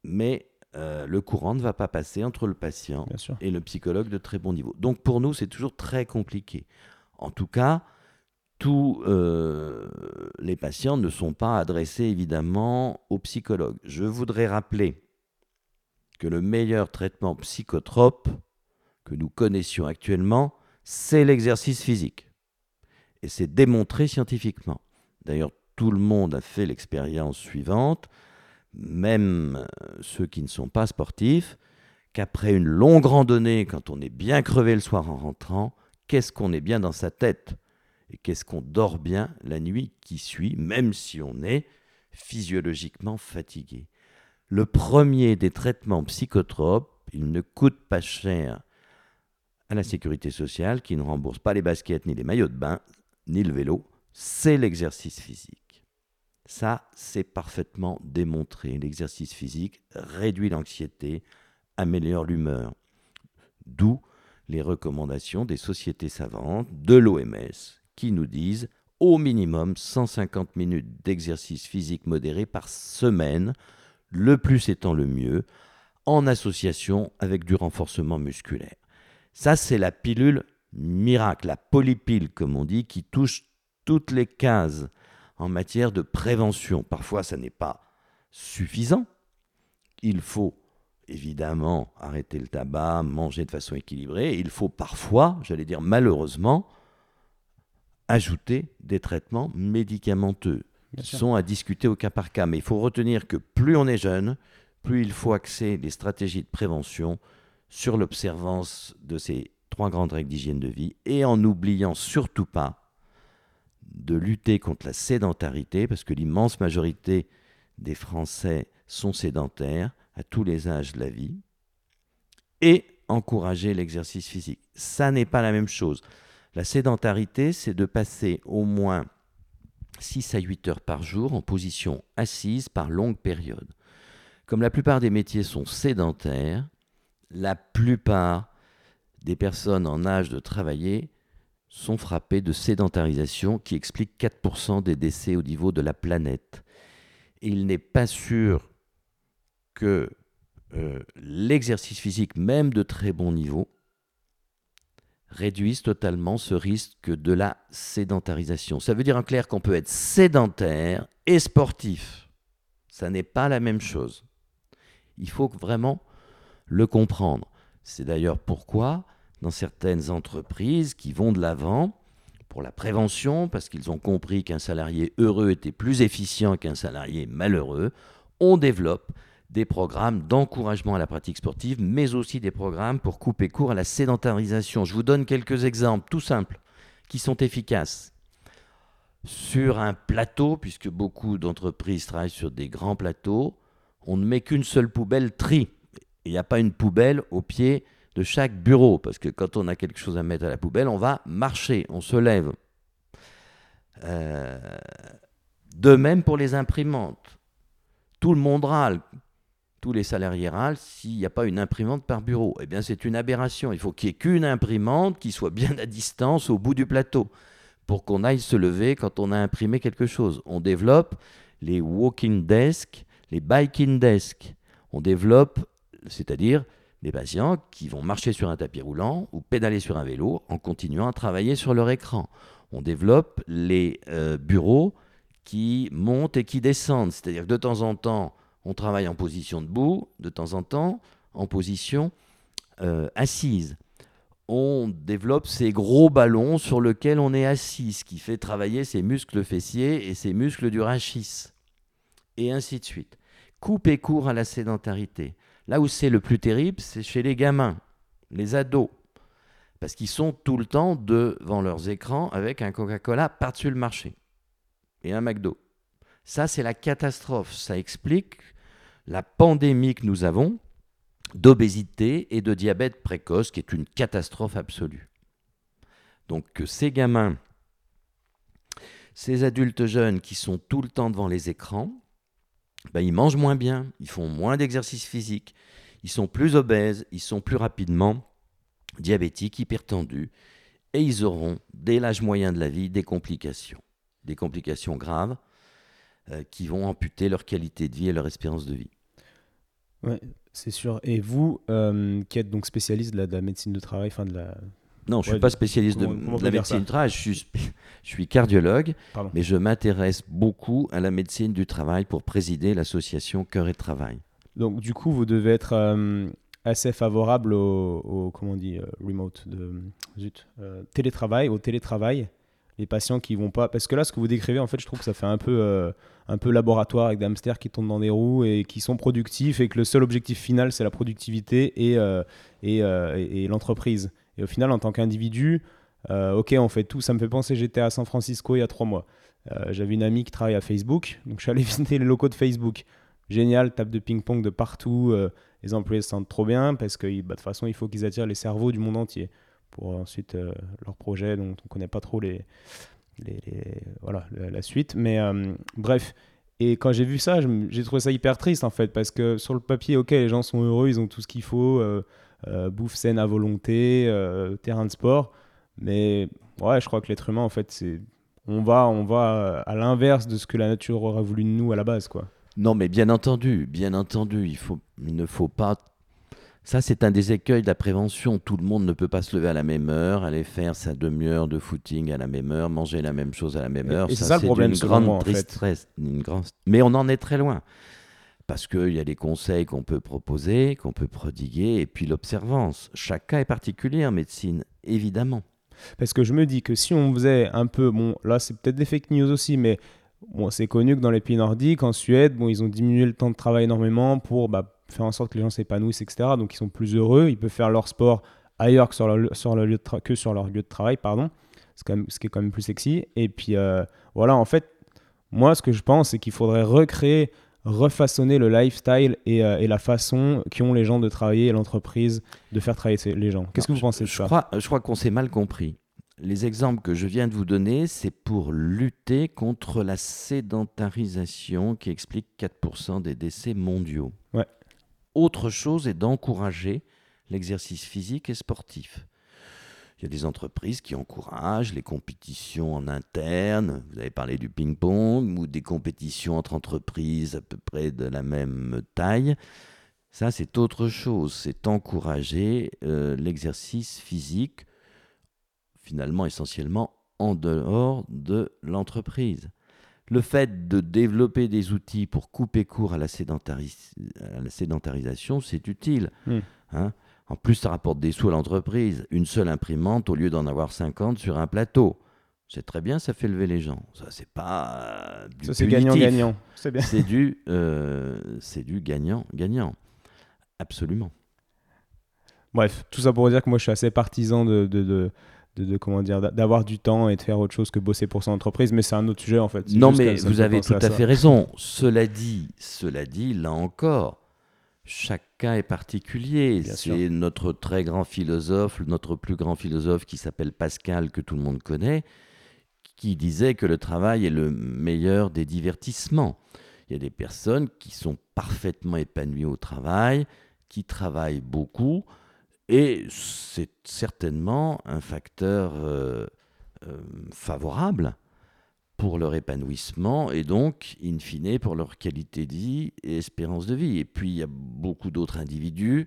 mais euh, le courant ne va pas passer entre le patient et le psychologue de très bon niveau. Donc pour nous, c'est toujours très compliqué. En tout cas, tous euh, les patients ne sont pas adressés évidemment au psychologue. Je voudrais rappeler que le meilleur traitement psychotrope que nous connaissions actuellement, c'est l'exercice physique. Et c'est démontré scientifiquement. D'ailleurs, tout le monde a fait l'expérience suivante, même ceux qui ne sont pas sportifs, qu'après une longue randonnée, quand on est bien crevé le soir en rentrant, qu'est-ce qu'on est bien dans sa tête? Et qu'est-ce qu'on dort bien la nuit qui suit, même si on est physiologiquement fatigué? Le premier des traitements psychotropes, il ne coûte pas cher à la sécurité sociale, qui ne rembourse pas les baskets ni les maillots de bain, ni le vélo, c'est l'exercice physique. Ça, c'est parfaitement démontré. L'exercice physique réduit l'anxiété, améliore l'humeur. D'où les recommandations des sociétés savantes, de l'OMS, qui nous disent au minimum 150 minutes d'exercice physique modéré par semaine, le plus étant le mieux, en association avec du renforcement musculaire. Ça, c'est la pilule miracle, la polypile, comme on dit, qui touche toutes les cases en matière de prévention. Parfois, ça n'est pas suffisant. Il faut évidemment arrêter le tabac, manger de façon équilibrée. Il faut parfois, j'allais dire malheureusement, ajouter des traitements médicamenteux qui sont à discuter au cas par cas. Mais il faut retenir que plus on est jeune, plus il faut axer les stratégies de prévention sur l'observance de ces trois grandes règles d'hygiène de vie, et en n'oubliant surtout pas de lutter contre la sédentarité, parce que l'immense majorité des Français sont sédentaires à tous les âges de la vie, et encourager l'exercice physique. Ça n'est pas la même chose. La sédentarité, c'est de passer au moins 6 à 8 heures par jour en position assise par longue période. Comme la plupart des métiers sont sédentaires, la plupart des personnes en âge de travailler sont frappées de sédentarisation qui explique 4% des décès au niveau de la planète. il n'est pas sûr que euh, l'exercice physique, même de très bon niveau, réduise totalement ce risque de la sédentarisation. Ça veut dire en clair qu'on peut être sédentaire et sportif. Ça n'est pas la même chose. Il faut vraiment le comprendre. C'est d'ailleurs pourquoi, dans certaines entreprises qui vont de l'avant, pour la prévention, parce qu'ils ont compris qu'un salarié heureux était plus efficient qu'un salarié malheureux, on développe des programmes d'encouragement à la pratique sportive, mais aussi des programmes pour couper court à la sédentarisation. Je vous donne quelques exemples tout simples qui sont efficaces. Sur un plateau, puisque beaucoup d'entreprises travaillent sur des grands plateaux, on ne met qu'une seule poubelle tri. Il n'y a pas une poubelle au pied de chaque bureau, parce que quand on a quelque chose à mettre à la poubelle, on va marcher, on se lève. Euh, de même pour les imprimantes. Tout le monde râle tous les salariés râlent s'il n'y a pas une imprimante par bureau. Eh bien, c'est une aberration. Il faut qu'il n'y ait qu'une imprimante qui soit bien à distance au bout du plateau pour qu'on aille se lever quand on a imprimé quelque chose. On développe les walking desks, les biking desks. On développe, c'est-à-dire des patients qui vont marcher sur un tapis roulant ou pédaler sur un vélo en continuant à travailler sur leur écran. On développe les euh, bureaux qui montent et qui descendent, c'est-à-dire que de temps en temps, on travaille en position debout, de temps en temps, en position euh, assise. On développe ces gros ballons sur lesquels on est assis, ce qui fait travailler ses muscles fessiers et ses muscles du rachis. Et ainsi de suite. Couper court à la sédentarité. Là où c'est le plus terrible, c'est chez les gamins, les ados. Parce qu'ils sont tout le temps devant leurs écrans avec un Coca-Cola par-dessus le marché. Et un McDo. Ça, c'est la catastrophe. Ça explique la pandémie que nous avons d'obésité et de diabète précoce, qui est une catastrophe absolue. Donc que ces gamins, ces adultes jeunes qui sont tout le temps devant les écrans, ben, ils mangent moins bien, ils font moins d'exercice physique, ils sont plus obèses, ils sont plus rapidement diabétiques, hypertendus, et ils auront, dès l'âge moyen de la vie, des complications, des complications graves, euh, qui vont amputer leur qualité de vie et leur espérance de vie. Oui, c'est sûr. Et vous, euh, qui êtes donc spécialiste de la, médecine de travail, enfin de la... Non, je ne suis pas spécialiste de, la médecine du travail, je suis, je suis cardiologue, mais je m'intéresse beaucoup à la médecine du travail pour présider l'association Cœur et Travail. Donc du coup, vous devez être euh, assez favorable au, comment on dit, remote, de, zut, télétravail, au télétravail les patients qui vont pas. Parce que là, ce que vous décrivez, en fait, je trouve que ça fait un peu, euh, un peu laboratoire avec des hamsters qui tournent dans des roues et qui sont productifs et que le seul objectif final, c'est la productivité et, euh, euh, et, et, l'entreprise. Et au final, en tant qu'individu, ok, on fait tout. Ça me fait penser, j'étais à San Francisco il y a trois mois. J'avais une amie qui travaille à Facebook, donc je suis allé visiter les locaux de Facebook. Génial, table de ping-pong de partout. les employés se sentent trop bien parce que bah, de toute façon, il faut qu'ils attirent les cerveaux du monde entier pour ensuite euh, leur projet dont on ne connaît pas trop les, voilà, la, suite. Mais euh, bref, et quand j'ai vu ça, j'ai trouvé ça hyper triste en fait, parce que sur le papier, ok, les gens sont heureux, ils ont tout ce qu'il faut, euh, bouffe saine à volonté, terrain de sport, mais ouais, je crois que l'être humain en fait, c'est on va, on va à l'inverse de ce que la nature aurait voulu de nous à la base, quoi. Non, mais bien entendu, bien entendu, il, faut, il ne faut pas ça, c'est un des écueils de la prévention. Tout le monde ne peut pas se lever à la même heure, aller faire sa demi-heure de footing à la même heure, manger la même chose à la même heure. Et, ça, c'est ça le problème, une grande tristesse. Une grande... Mais on en est très loin. Parce qu'il y a des conseils qu'on peut proposer, qu'on peut prodiguer, et puis l'observance. Chaque cas est particulier en médecine, évidemment. Parce que je me dis que si on faisait un peu, bon, là c'est peut-être des fake news aussi, mais bon, c'est connu que dans les pays nordiques, en Suède, bon, ils ont diminué le temps de travail énormément pour bah, faire en sorte que les gens s'épanouissent, etc. Donc ils sont plus heureux, ils peuvent faire leur sport ailleurs que sur leur, lieu de travail, pardon. Quand même, ce qui est quand même plus sexy. Et puis euh, voilà, en fait, moi ce que je pense, c'est qu'il faudrait recréer, refaçonner le lifestyle et, euh, et, la façon qu'ont les gens de travailler et l'entreprise de faire travailler les gens. Qu'est-ce que vous pensez de je ça? crois, Je crois qu'on s'est mal compris. les exemples que je viens de vous donner, c'est pour lutter contre la sédentarisation qui explique 4% des décès mondiaux. Ouais. Autre chose est d'encourager l'exercice physique et sportif. Il y a des entreprises qui encouragent les compétitions en interne. Vous avez parlé du ping-pong ou des compétitions entre entreprises à peu près de la même taille. Ça, c'est autre chose. C'est encourager euh, l'exercice physique, finalement essentiellement en dehors de l'entreprise. Le fait de développer des outils pour couper court à la, sédentaris- à la sédentarisation, c'est utile. Hmm. Hein en plus, ça rapporte des sous à l'entreprise. Une seule imprimante au lieu d'en avoir 50 sur un plateau. C'est très bien, ça fait lever les gens. Ça, c'est pas euh, du Ça, c'est gagnant-gagnant. C'est bien. C'est du, euh, c'est du gagnant-gagnant. Absolument. Bref, tout ça pour dire que moi, je suis assez partisan de, de, de, de- de- comment dire, d'a- d'avoir du temps et de faire autre chose que bosser pour son entreprise, mais c'est un autre sujet en fait. Non, mais vous avez tout à ça. fait raison. Cela dit, cela dit, là encore, chaque cas est particulier. C'est notre très grand philosophe, notre plus grand philosophe qui s'appelle Pascal, que tout le monde connaît, qui disait que le travail est le meilleur des divertissements. Il y a des personnes qui sont parfaitement épanouies au travail, qui travaillent beaucoup, et c'est certainement un facteur euh, euh, favorable pour leur épanouissement et donc, in fine, pour leur qualité de vie et espérance de vie. Et puis, il y a beaucoup d'autres individus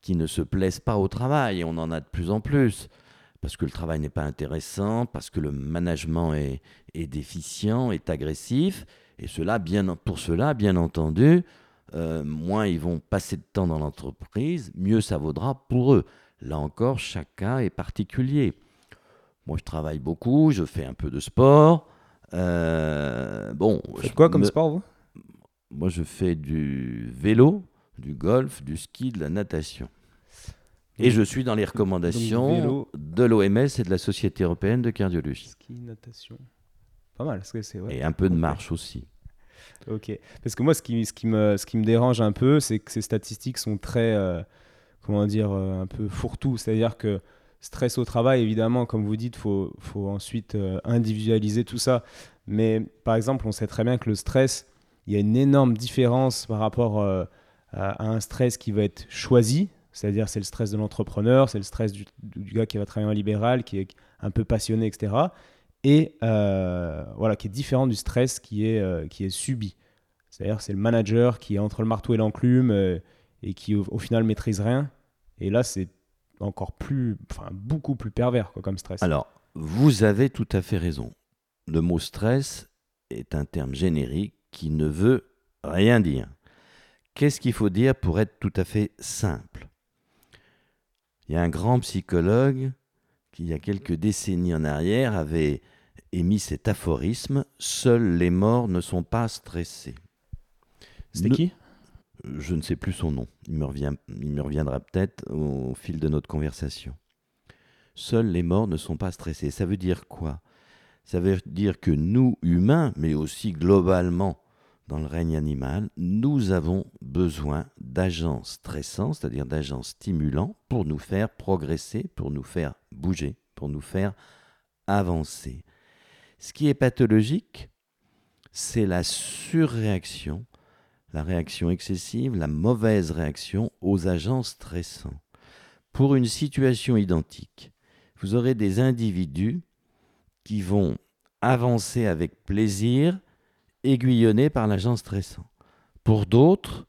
qui ne se plaisent pas au travail, et on en a de plus en plus, parce que le travail n'est pas intéressant, parce que le management est, déficient, est agressif, et cela, bien, pour cela, bien entendu, euh, moins ils vont passer de temps dans l'entreprise, mieux ça vaudra pour eux. Là encore, cas est particulier. Moi, je travaille beaucoup, je fais un peu de sport. Euh, bon, faites quoi comme me- sport, vous? Moi, je fais du vélo, du golf, du ski, de la natation. Et je suis dans les recommandations de l'OMS et de la Société européenne de cardiologie. Ski, natation. Pas mal, parce que c'est. ouais. Et un peu de marche aussi. Ok. Parce que moi, ce qui, ce qui, me, ce qui me dérange un peu, c'est que ces statistiques sont très, euh, comment dire, euh, un peu fourre-tout. C'est-à-dire que stress au travail, évidemment, comme vous dites, il faut, ensuite euh, individualiser tout ça. Mais par exemple, on sait très bien que le stress, il y a une énorme différence par rapport euh, à, un stress qui va être choisi. C'est-à-dire, c'est le stress de l'entrepreneur, c'est le stress du, gars qui va travailler en libéral, qui est un peu passionné, etc et euh, voilà, qui est différent du stress qui est, qui est subi. C'est-à-dire c'est le manager qui est entre le marteau et l'enclume et qui au, au final maîtrise rien. Et là, c'est encore plus, enfin beaucoup plus pervers quoi, comme stress. Alors, vous avez tout à fait raison. Le mot stress est un terme générique qui ne veut rien dire. Qu'est-ce qu'il faut dire pour être tout à fait simple? Il y a un grand psychologue qui, il y a quelques décennies en arrière, avait émis cet aphorisme Seuls les morts ne sont pas stressés. C'était qui? Je ne sais plus son nom. Il me, revient, il me reviendra peut-être au fil de notre conversation. Seuls les morts ne sont pas stressés. Ça veut dire quoi? Ça veut dire que nous, humains, mais aussi globalement dans le règne animal, nous avons besoin d'agents stressants, c'est-à-dire d'agents stimulants, pour nous faire progresser, pour nous faire bouger, pour nous faire avancer. Ce qui est pathologique, c'est la surréaction la réaction excessive, la mauvaise réaction aux agents stressants. Pour une situation identique, vous aurez des individus qui vont avancer avec plaisir, aiguillonnés par l'agent stressant. Pour d'autres,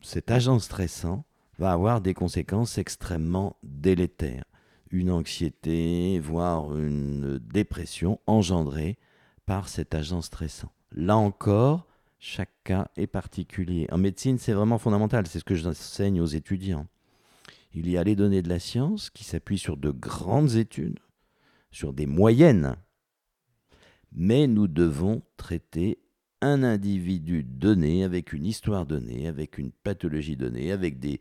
cet agent stressant va avoir des conséquences extrêmement délétères. Une anxiété, voire une dépression engendrée par cet agent stressant. Là encore, chaque cas est particulier. En médecine, c'est vraiment fondamental, c'est ce que j'enseigne aux étudiants. Il y a les données de la science qui s'appuient sur de grandes études, sur des moyennes, mais nous devons traiter un individu donné, avec une histoire donnée, avec une pathologie donnée, avec des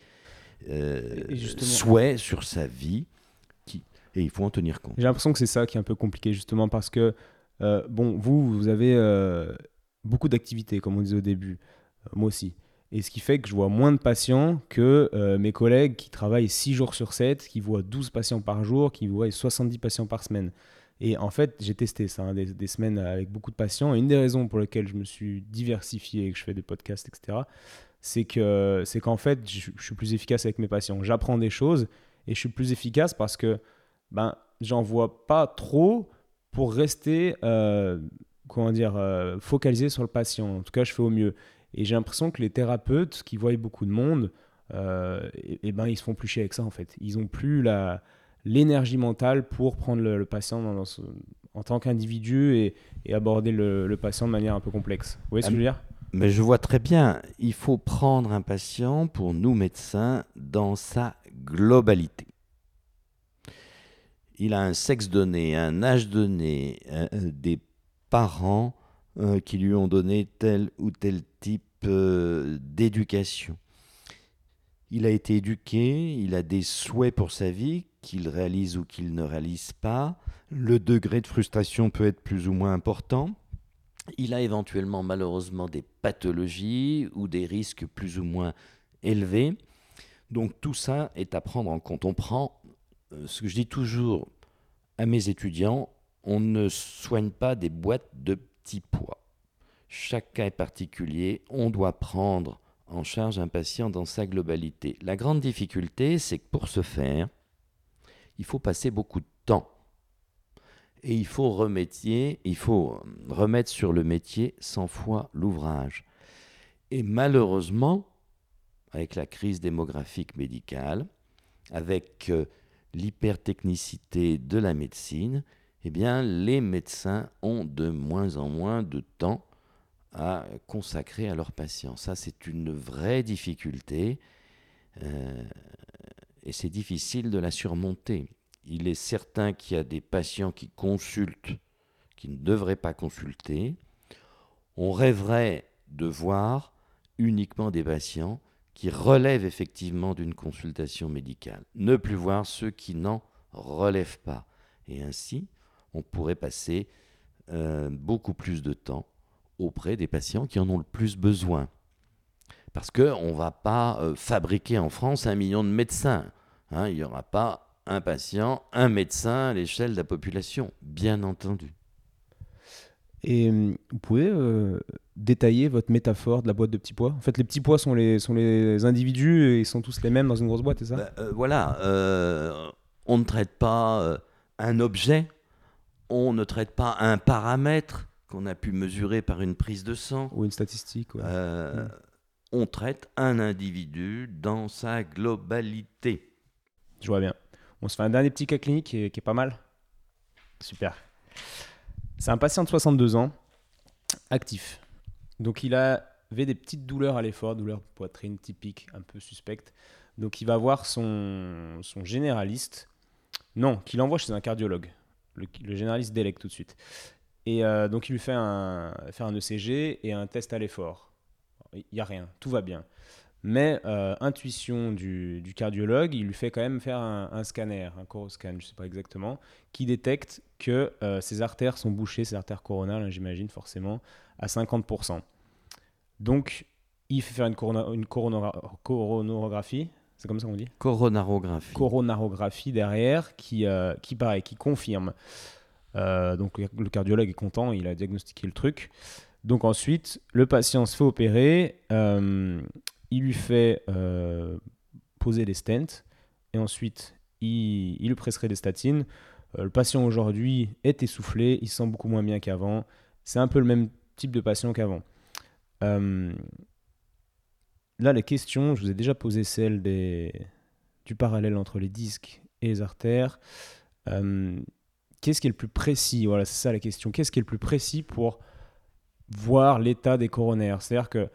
euh, souhaits sur sa vie, qui... et il faut en tenir compte. J'ai l'impression que c'est ça qui est un peu compliqué justement parce que, euh, bon, vous, vous avez euh, beaucoup d'activités, comme on disait au début, Euh, moi aussi. Et ce qui fait que je vois moins de patients que euh, mes collègues qui travaillent 6 jours sur 7, qui voient 12 patients par jour, qui voient 70 patients par semaine. Et en fait, j'ai testé ça, hein, des, semaines avec beaucoup de patients. Et une des raisons pour lesquelles je me suis diversifié et que je fais des podcasts, etc., c'est que c'est qu'en fait, je, suis plus efficace avec mes patients. J'apprends des choses et je suis plus efficace parce que ben, j'en vois pas trop pour rester, euh, comment dire, euh, sur le patient. En tout cas, je fais au mieux. Et j'ai l'impression que les thérapeutes qui voient beaucoup de monde, euh, et, ben, ils se font plus chier avec ça, en fait. Ils ont plus l'énergie mentale pour prendre le, patient en tant qu'individu et, aborder le, patient de manière un peu complexe. Vous voyez ce que je veux dire? Mais je vois très bien, il faut prendre un patient pour nous médecins dans sa globalité. Il a un sexe donné, un âge donné, euh, des parents euh, qui lui ont donné tel ou tel type euh, d'éducation. Il a été éduqué, il a des souhaits pour sa vie qu'il réalise ou qu'il ne réalise pas. Le degré de frustration peut être plus ou moins important. Il a éventuellement malheureusement des pathologies ou des risques plus ou moins élevés. Donc tout ça est à prendre en compte. On prend euh, ce que je dis toujours à mes étudiants, on ne soigne pas des boîtes de petits pois. Chaque cas est particulier, on doit prendre en charge un patient dans sa globalité. La grande difficulté, c'est que pour ce faire, il faut passer beaucoup de temps. Et il faut faut remettre sur le métier 100 fois l'ouvrage. Et malheureusement, avec la crise démographique médicale, avec euh, l'hypertechnicité de la médecine, eh bien, les médecins ont de moins en moins de temps à consacrer à leurs patients. Ça, c'est une vraie difficulté. Euh, et c'est difficile de la surmonter. Il est certain qu'il y a des patients qui consultent, qui ne devraient pas consulter. On rêverait de voir uniquement des patients qui relèvent effectivement d'une consultation médicale, ne plus voir ceux qui n'en relèvent pas. Et ainsi, on pourrait passer euh, beaucoup plus de temps auprès des patients qui en ont le plus besoin. Parce qu'on ne va pas euh, fabriquer en France un million de médecins. Hein, il n'y aura pas un patient, un médecin à l'échelle de la population, bien entendu. Et hum, vous pouvez euh, détailler votre métaphore de la boîte de petits pois? En fait, les petits pois sont les, sont les individus et ils sont tous les mêmes dans une grosse boîte, c'est ça? Bah, euh, Voilà. Euh, on ne traite pas un objet, on ne traite pas un paramètre qu'on a pu mesurer par une prise de sang. Ou une statistique. Hum. On traite un individu dans sa globalité. Je vois bien. On se fait un dernier petit cas clinique qui est, pas mal. Super. C'est un patient de 62 ans, actif. Donc il avait des petites douleurs à l'effort, douleurs poitrine typiques, un peu suspectes. Donc il va voir son, son généraliste. Non, qu'il envoie chez un cardiologue. Le, généraliste délègue tout de suite. Et euh, donc il lui fait un, un ECG et un test à l'effort. Il n'y a rien, tout va bien. Mais euh, intuition du, cardiologue, il lui fait quand même faire un, scanner, un coroscan, je ne sais pas exactement, qui détecte que euh, ses artères sont bouchées, ses artères coronales, hein, j'imagine forcément, à 50%. Donc, il fait faire une, coronarographie, c'est comme ça qu'on dit Coronarographie. Coronarographie derrière, qui, euh, qui paraît, qui confirme. donc, le cardiologue est content, il a diagnostiqué le truc. Donc ensuite, le patient se fait opérer il lui fait euh, poser des stents et ensuite il, lui prescrit des statines. Euh, le patient aujourd'hui est essoufflé, il sent beaucoup moins bien qu'avant. C'est un peu le même type de patient qu'avant. Euh, là, les questions, je vous ai déjà posé celle du parallèle entre les disques et les artères. Qu'est-ce qui est le plus précis? Voilà, c'est ça la question. Qu'est-ce qui est le plus précis pour voir l'état des coronaires? C'est-à-dire que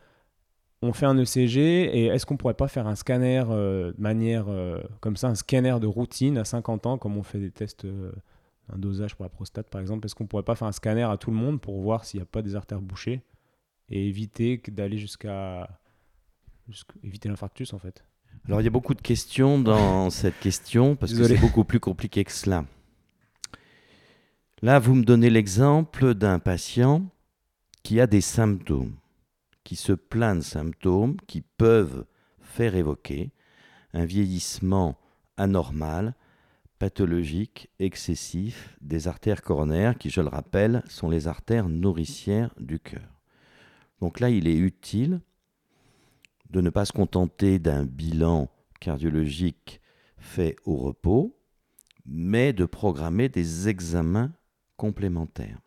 on fait un ECG et est-ce qu'on pourrait pas faire un scanner euh, de manière euh, comme ça, un scanner de routine à 50 ans, comme on fait des tests, euh, un dosage pour la prostate par exemple? Est-ce qu'on pourrait pas faire un scanner à tout le monde pour voir s'il n'y a pas des artères bouchées et éviter d'aller jusqu'à éviter l'infarctus en fait Alors il y a beaucoup de questions dans cette question parce que c'est beaucoup plus compliqué que cela. Là, vous me donnez l'exemple d'un patient qui a des symptômes qui se plaint de symptômes qui peuvent faire évoquer un vieillissement anormal, pathologique, excessif des artères coronaires, qui, je le rappelle, sont les artères nourricières du cœur. Donc là, il est utile de ne pas se contenter d'un bilan cardiologique fait au repos, mais de programmer des examens complémentaires.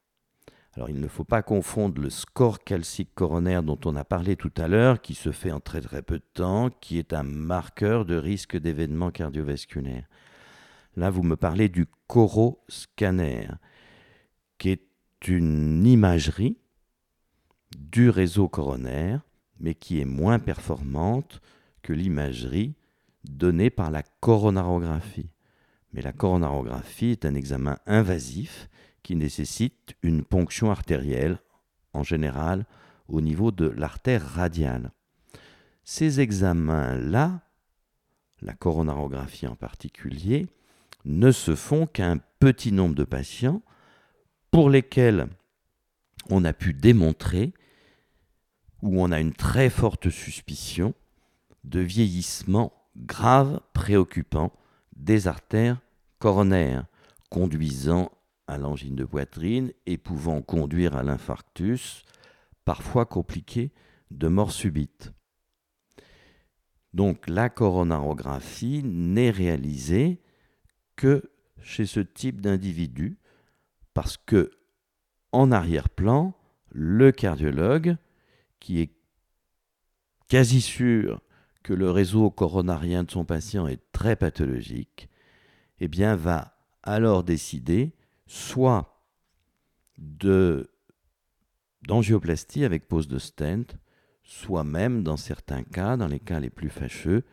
Alors il ne faut pas confondre le score calcique coronaire dont on a parlé tout à l'heure, qui se fait en très très peu de temps, qui est un marqueur de risque d'événements cardiovasculaires. Là, vous me parlez du coroscanner, qui est une imagerie du réseau coronaire, mais qui est moins performante que l'imagerie donnée par la coronarographie. Mais la coronarographie est un examen invasif qui nécessite une ponction artérielle, en général au niveau de l'artère radiale. Ces examens-là, la coronarographie en particulier, ne se font qu'un petit nombre de patients pour lesquels on a pu démontrer où on a une très forte suspicion de vieillissement grave, préoccupant des artères coronaires, conduisant à l'angine de poitrine et pouvant conduire à l'infarctus, parfois compliqué, de mort subite. Donc la coronarographie n'est réalisée que chez ce type d'individu parce que en arrière-plan, le cardiologue qui est quasi sûr que le réseau coronarien de son patient est très pathologique, eh bien va alors décider soit de d'angioplastie avec pose de stent, soit même dans certains cas, dans les cas les plus fâcheux,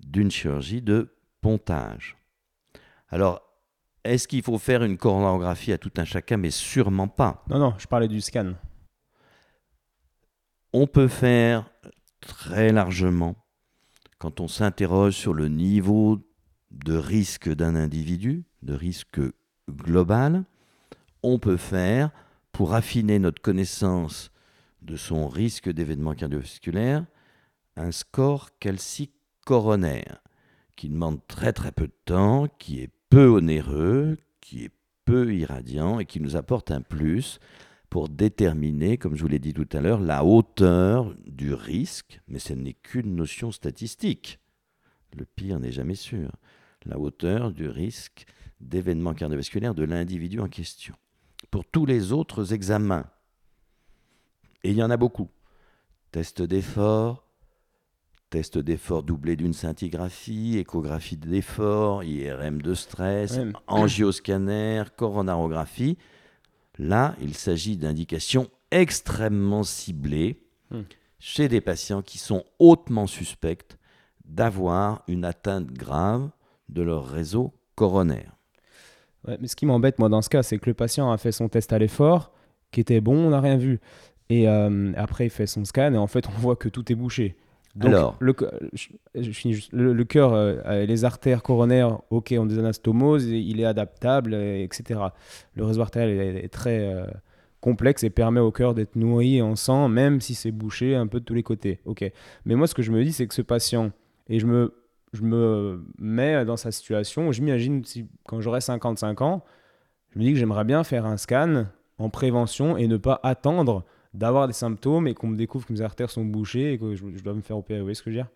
d'une chirurgie de pontage. Alors, est-ce qu'il faut faire une coronarographie à tout un chacun? Mais sûrement pas. Non, non, je parlais du scan. On peut faire très largement, quand on s'interroge sur le niveau de risque d'un individu, de risque global, on peut faire, pour affiner notre connaissance de son risque d'événement cardiovasculaire, un score calcique coronaire, qui demande très très peu de temps, qui est peu onéreux, qui est peu irradiant et qui nous apporte un plus pour déterminer, comme je vous l'ai dit tout à l'heure, la hauteur du risque, mais ce n'est qu'une notion statistique. Le pire n'est jamais sûr. La hauteur du risque d'événements cardiovasculaires de l'individu en question. Pour tous les autres examens, et il y en a beaucoup, test d'effort, test d'effort doublé d'une scintigraphie, échographie d'effort, IRM de stress, angioscanner, coronarographie, Là, il s'agit d'indications extrêmement ciblées hmm. chez des patients qui sont hautement suspects d'avoir une atteinte grave de leur réseau coronaire. mais ce qui m'embête, moi, dans ce cas, c'est que le patient a fait son test à l'effort, qui était bon, on n'a rien vu. Et euh, après, il fait son scan, et en fait, on voit que tout est bouché. Alors, le, le, cœur, euh, les artères coronaires, ok, ont des anastomoses, il est adaptable, etc. Le réseau artériel est, très euh, complexe et permet au cœur d'être nourri en sang, même si c'est bouché un peu de tous les côtés. Ok. Mais moi, ce que je me dis, c'est que ce patient, et je me, je me mets dans sa situation, j'imagine si, quand j'aurai 55 ans, je me dis que j'aimerais bien faire un scan en prévention et ne pas attendre d'avoir des symptômes et qu'on me découvre que mes artères sont bouchées et que je, dois me faire opérer. Vous voyez ce que je veux dire?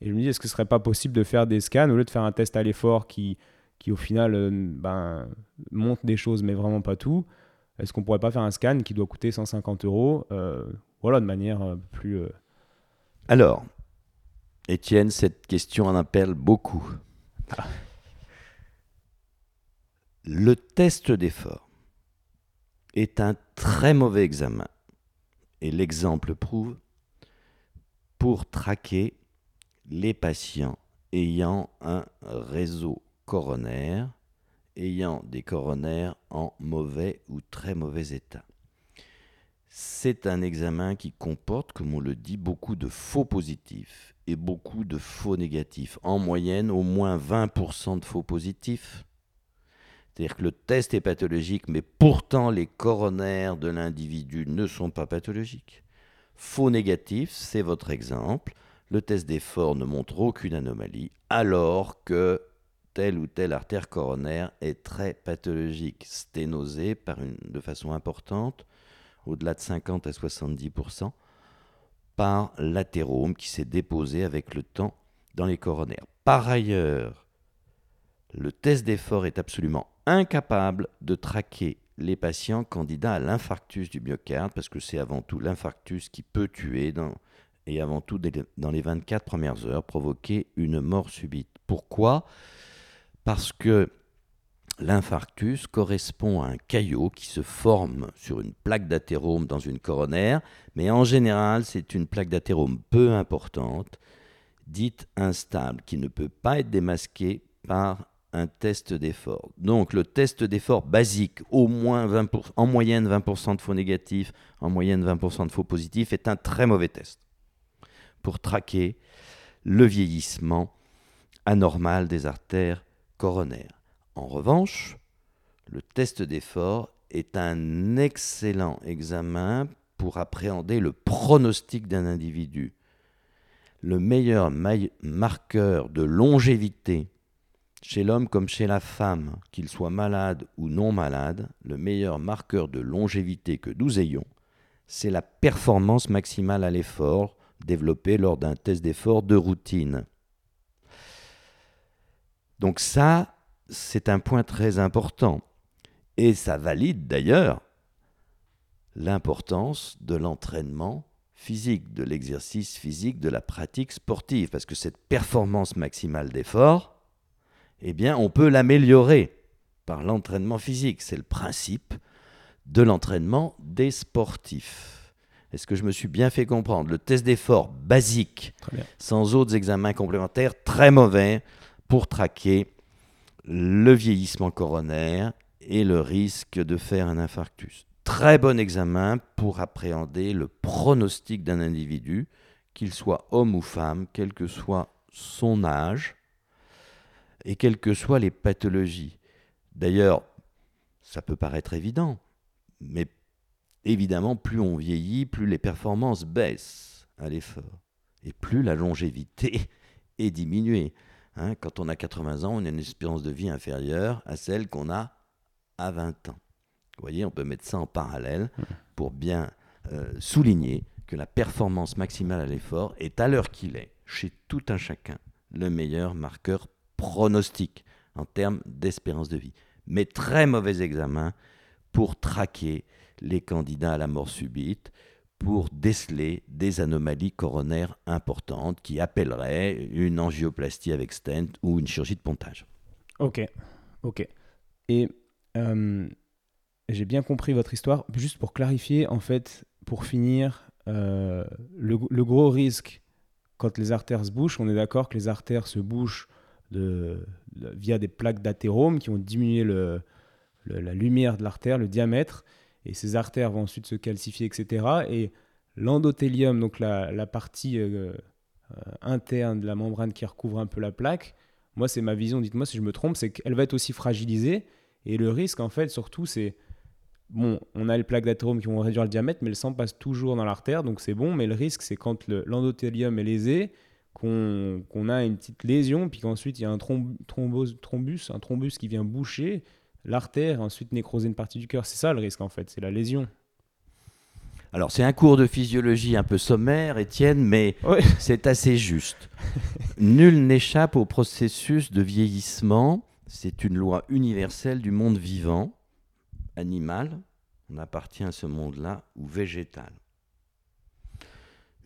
Et je me dis, est-ce que ce serait pas possible de faire des scans au lieu de faire un test à l'effort qui, qui au final euh, ben, montre des choses mais vraiment pas tout? Est-ce qu'on pourrait pas faire un scan qui doit coûter 150 euros euh, Voilà, de manière euh, plus. Alors, Étienne, cette question en appelle beaucoup. Ah. Le test d'effort est un très mauvais examen et l'exemple prouve, pour traquer les patients ayant un réseau coronaire, ayant des coronaires en mauvais ou très mauvais état. C'est un examen qui comporte, comme on le dit, beaucoup de faux positifs et beaucoup de faux négatifs. En moyenne, au moins 20% de faux positifs c'est-à-dire que le test est pathologique, mais pourtant les coronaires de l'individu ne sont pas pathologiques. Faux négatif, c'est votre exemple. Le test d'effort ne montre aucune anomalie, alors que telle ou telle artère coronaire est très pathologique, sténosée de façon importante, au-delà de 50 à 70%, par l'athérome qui s'est déposé avec le temps dans les coronaires. Par ailleurs, le test d'effort est absolument incapable de traquer les patients candidats à l'infarctus du myocarde, parce que c'est avant tout l'infarctus qui peut tuer et avant tout dans les 24 premières heures provoquer une mort subite. Pourquoi? Parce que l'infarctus correspond à un caillot qui se forme sur une plaque d'athérome dans une coronaire, mais en général c'est une plaque d'athérome peu importante, dite instable, qui ne peut pas être démasquée par un test d'effort. Donc le test d'effort basique, au moins 20 en moyenne 20% de faux négatifs, en moyenne 20% de faux positifs, est un très mauvais test pour traquer le vieillissement anormal des artères coronaires. En revanche, le test d'effort est un excellent examen pour appréhender le pronostic d'un individu. Le meilleur marqueur de longévité chez l'homme comme chez la femme, qu'il soit malade ou non malade, le meilleur marqueur de longévité que nous ayons, c'est la performance maximale à l'effort développée lors d'un test d'effort de routine. Donc ça, c'est un point très important. Et ça valide d'ailleurs l'importance de l'entraînement physique, de l'exercice physique, de la pratique sportive, parce que cette performance maximale d'effort, eh bien, on peut l'améliorer par l'entraînement physique. C'est le principe de l'entraînement des sportifs. Est-ce que je me suis bien fait comprendre? Le test d'effort basique, sans autres examens complémentaires, très mauvais pour traquer le vieillissement coronaire et le risque de faire un infarctus. Très bon examen pour appréhender le pronostic d'un individu, qu'il soit homme ou femme, quel que soit son âge, et quelles que soient les pathologies. D'ailleurs, ça peut paraître évident, mais évidemment, plus on vieillit, plus les performances baissent à l'effort, et plus la longévité est diminuée. Hein. quand on a 80 ans, on a une espérance de vie inférieure à celle qu'on a à 20 ans. Vous voyez, on peut mettre ça en parallèle pour bien euh, souligner que la performance maximale à l'effort est à l'heure qu'il est, chez tout un chacun, le meilleur marqueur pronostic en termes d'espérance de vie. Mais très mauvais examen pour traquer les candidats à la mort subite, pour déceler des anomalies coronaires importantes qui appelleraient une angioplastie avec stent ou une chirurgie de pontage. Ok, ok. Et euh, j'ai bien compris votre histoire. Juste pour clarifier, en fait, pour finir, euh, le, le, gros risque quand les artères se bouchent, on est d'accord que les artères se bouchent via des plaques d'athérome qui vont diminuer la lumière de l'artère, le diamètre, et ces artères vont ensuite se calcifier, etc. Et l'endothélium, donc la, partie euh, euh, interne de la membrane qui recouvre un peu la plaque, moi c'est ma vision, dites-moi si je me trompe, c'est qu'elle va être aussi fragilisée, et le risque en fait surtout c'est bon, on a les plaques d'athérome qui vont réduire le diamètre, mais le sang passe toujours dans l'artère, donc c'est bon. Mais le risque, c'est quand l'endothélium est lésé, qu'on a une petite lésion, puis qu'ensuite il y a un thrombose, thrombus, un thrombus qui vient boucher l'artère, ensuite nécroser une partie du cœur. C'est ça le risque en fait, c'est la lésion. Alors c'est un cours de physiologie un peu sommaire, Étienne, mais c'est assez juste. Nul n'échappe au processus de vieillissement. C'est une loi universelle du monde vivant, animal, on appartient à ce monde-là, ou végétal.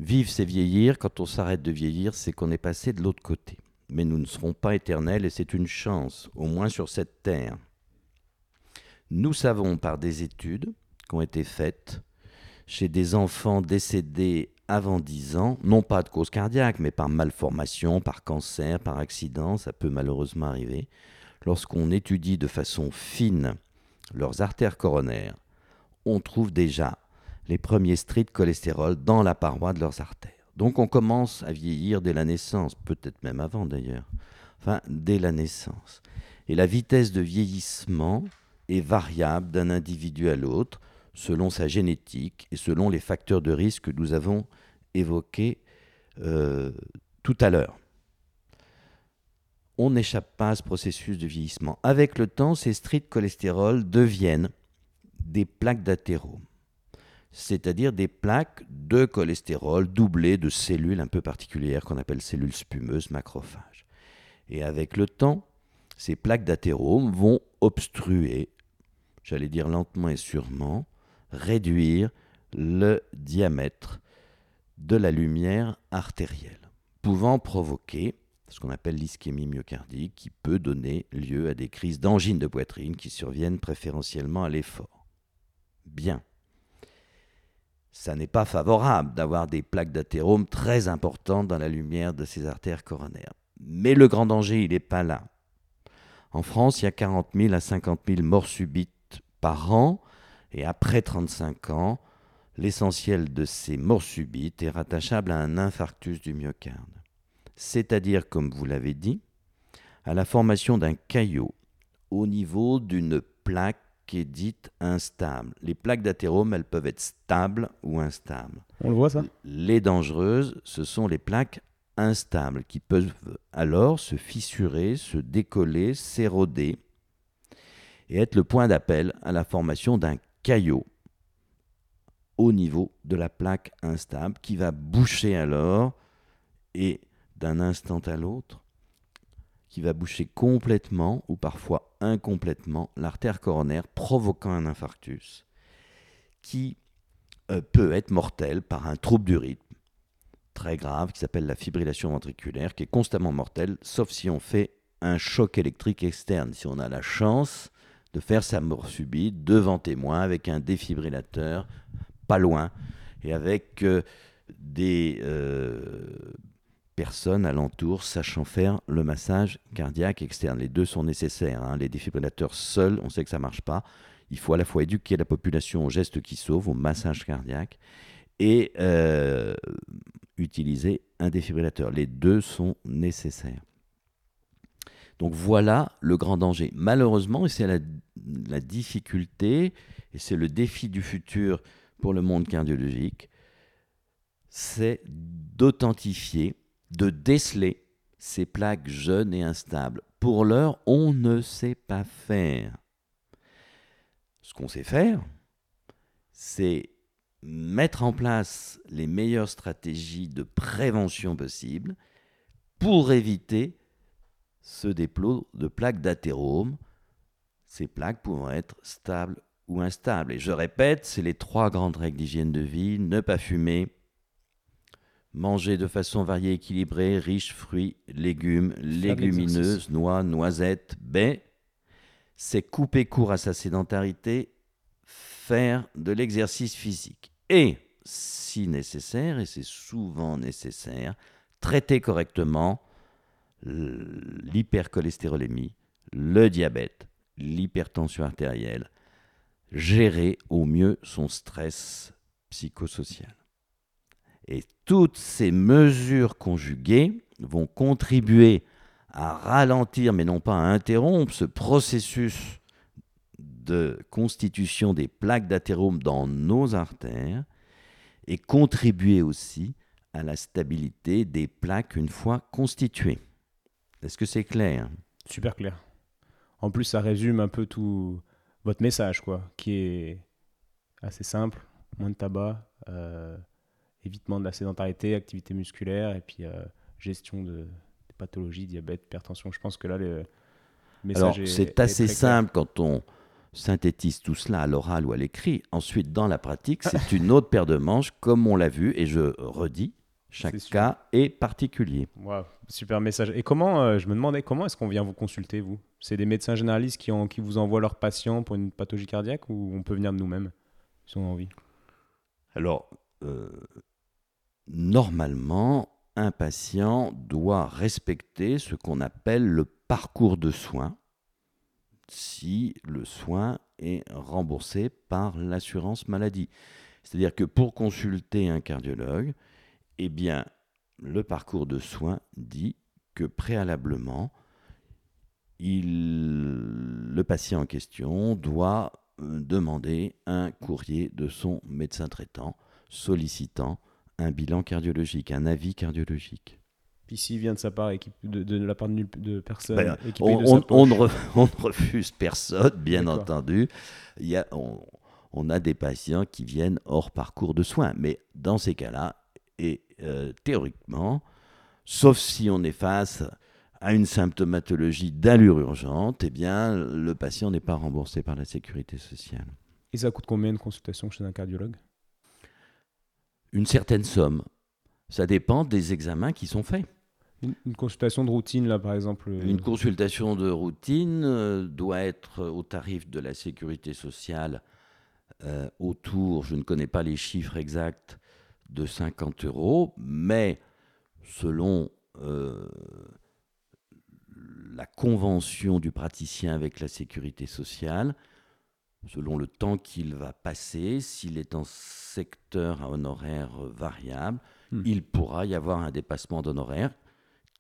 Vivre, c'est vieillir. Quand on s'arrête de vieillir, c'est qu'on est passé de l'autre côté. Mais nous ne serons pas éternels et c'est une chance, au moins sur cette terre. Nous savons par des études qui ont été faites chez des enfants décédés avant 10 ans, non pas de cause cardiaque, mais par malformation, par cancer, par accident, ça peut malheureusement arriver, lorsqu'on étudie de façon fine leurs artères coronaires, on trouve déjà les premiers stries de cholestérol dans la paroi de leurs artères. Donc on commence à vieillir dès la naissance, peut-être même avant d'ailleurs, enfin dès la naissance. Et la vitesse de vieillissement est variable d'un individu à l'autre, selon sa génétique et selon les facteurs de risque que nous avons évoqués euh, tout à l'heure. On n'échappe pas à ce processus de vieillissement. Avec le temps, ces strict cholestérol deviennent des plaques d'athérome, c'est-à-dire des plaques de cholestérol doublées de cellules un peu particulières qu'on appelle cellules spumeuses macrophages. Et avec le temps, ces plaques d'athérome vont obstruer, j'allais dire lentement et sûrement, réduire le diamètre de la lumière artérielle, pouvant provoquer ce qu'on appelle l'ischémie myocardique, qui peut donner lieu à des crises d'angine de poitrine qui surviennent préférentiellement à l'effort. Bien. Ça n'est pas favorable d'avoir des plaques d'athérome très importantes dans la lumière de ces artères coronaires. Mais le grand danger, il n'est pas là. En France, il y a 40 000 à 50 000 morts subites par an, et après 35 ans, l'essentiel de ces morts subites est rattachable à un infarctus du myocarde. C'est-à-dire, comme vous l'avez dit, à la formation d'un caillot au niveau d'une plaque qui est dite instable. Les plaques d'athérome, elles peuvent être stables ou instables. On le voit ça? Les dangereuses, ce sont les plaques instables qui peuvent alors se fissurer, se décoller, s'éroder et être le point d'appel à la formation d'un caillot au niveau de la plaque instable qui va boucher alors et d'un instant à l'autre qui va boucher complètement ou parfois incomplètement l'artère coronaire provoquant un infarctus qui euh, peut être mortel par un trouble du rythme très grave qui s'appelle la fibrillation ventriculaire, qui est constamment mortelle, sauf si on fait un choc électrique externe, si on a la chance de faire sa mort subite devant témoin avec un défibrillateur pas loin et avec euh, des euh, personnes alentour sachant faire le massage cardiaque externe. Les deux sont nécessaires. Hein. Les défibrillateurs seuls, on sait que ça ne marche pas. Il faut à la fois éduquer la population aux gestes qui sauvent, au massage cardiaque, et euh, utiliser un défibrillateur. Les deux sont nécessaires. Donc voilà le grand danger. Malheureusement, et c'est la, difficulté, et c'est le défi du futur pour le monde cardiologique, c'est d'authentifier, de déceler ces plaques jeunes et instables. Pour l'heure, on ne sait pas faire. Ce qu'on sait faire, c'est mettre en place les meilleures stratégies de prévention possibles pour éviter ce dépôt de plaques d'athérome, ces plaques pouvant être stables ou instables. Et je répète, c'est les trois grandes règles d'hygiène de vie, ne pas fumer, manger de façon variée, équilibrée, riche, fruits, légumes, légumineuses, noix, noisettes, baies, c'est couper court à sa sédentarité faire de l'exercice physique. Et, si nécessaire, et c'est souvent nécessaire, traiter correctement l'hypercholestérolémie, le diabète, l'hypertension artérielle, gérer au mieux son stress psychosocial. Et toutes ces mesures conjuguées vont contribuer à ralentir, mais non pas à interrompre, ce processus de constitution des plaques d'athérome dans nos artères et contribuer aussi à la stabilité des plaques une fois constituées. Est-ce que c'est clair? Super clair. En plus, ça résume un peu tout votre message, quoi, qui est assez simple moins de tabac, euh, évitement de la sédentarité, activité musculaire et puis euh, gestion de, des pathologies, diabète, hypertension. Je pense que là, le message c'est assez simple quand on synthétise tout cela à l'oral ou à l'écrit. Ensuite, dans la pratique, c'est une autre paire de manches, comme on l'a vu, et je redis, chaque cas est particulier. super message. Et comment, euh, je me demandais, comment est-ce qu'on vient vous consulter, vous? C'est des médecins généralistes qui, ont, qui vous envoient leurs patients pour une pathologie cardiaque ou on peut venir de nous-mêmes si on a envie? Alors, euh, normalement, un patient doit respecter ce qu'on appelle le parcours de soins si le soin est remboursé par l'assurance maladie. C'est-à-dire que pour consulter un cardiologue, eh bien, le parcours de soins dit que préalablement, le patient en question doit euh, demander un courrier de son médecin traitant sollicitant un bilan cardiologique, un avis cardiologique. Puis s'il vient de sa part, de, de la part de, personne, Ben, on, de sa on- on ne poche. re- on ne refuse personne, bien entendu. Il y a, on, on a des patients qui viennent hors parcours de soins, mais dans ces cas-là, et euh, théoriquement, sauf si on est face à une symptomatologie d'allure urgente, eh bien, le patient n'est pas remboursé par la sécurité sociale. Et ça coûte combien une consultation chez un cardiologue? Une certaine somme. Ça dépend des examens qui sont faits. une, une consultation de routine, là, par exemple. euh, Une consultation de routine euh, doit être au tarif de la sécurité sociale euh, autour, je ne connais pas les chiffres exacts, de 50 euros, mais selon la convention du praticien avec la sécurité sociale, selon le temps qu'il va passer, s'il est en secteur à honoraire variable, Hmm. il pourra y avoir un dépassement d'honoraires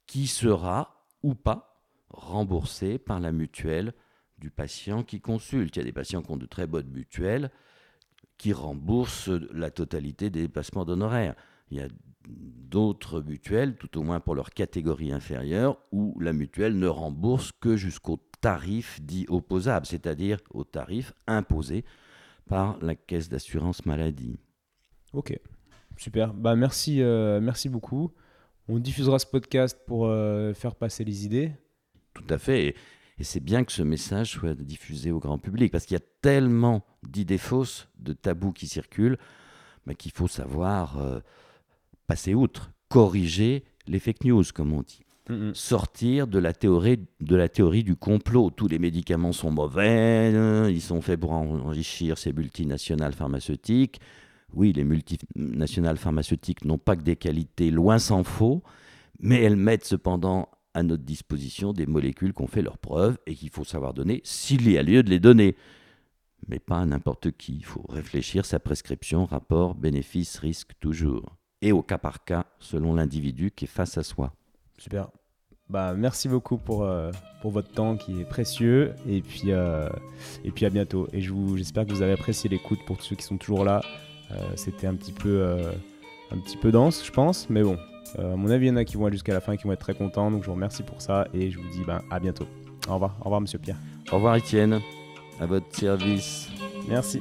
qui sera ou pas remboursé par la mutuelle du patient qui consulte. Il y a des patients qui ont de très bonnes mutuelles qui remboursent la totalité des dépassements d'honoraires. Il y a d'autres mutuelles, tout au moins pour leur catégorie inférieure, où la mutuelle ne rembourse que jusqu'au tarif dit opposable, c'est-à-dire au tarif imposé par la caisse d'assurance maladie. Ok, super. Bah, merci, euh, merci beaucoup. On diffusera ce podcast pour euh, faire passer les idées. Tout à fait. Et, et c'est bien que ce message soit diffusé au grand public, parce qu'il y a tellement d'idées fausses, de tabous qui circulent, bah, qu'il faut savoir euh, passer outre, corriger les fake news, comme on dit. Sortir de la théorie, de la théorie du complot. Tous les médicaments sont mauvais, euh, ils sont faits pour enrichir ces multinationales pharmaceutiques. Oui, les multinationales pharmaceutiques n'ont pas que des qualités, loin s'en faut, mais elles mettent cependant à notre disposition des molécules qui ont fait leurs preuves et qu'il faut savoir donner s'il y a lieu de les donner. Mais pas à n'importe qui. Il faut réfléchir sa prescription, rapport, bénéfice, risque toujours. Et au cas par cas, selon l'individu qui est face à soi. Super. Bah, merci beaucoup pour, euh, pour votre temps qui est précieux. Et puis, euh, et puis à bientôt. Et je j'espère que vous avez apprécié l'écoute pour ceux qui sont toujours là. Euh, C'était un, petit peu, un petit peu dense, je pense. Mais bon, à mon avis, il y en a qui vont aller jusqu'à la fin et qui vont être très contents. Donc je vous remercie pour ça. Et je vous dis ben, à bientôt. Au revoir. Au revoir, monsieur Pierre. Au revoir Étienne, à votre service. Merci.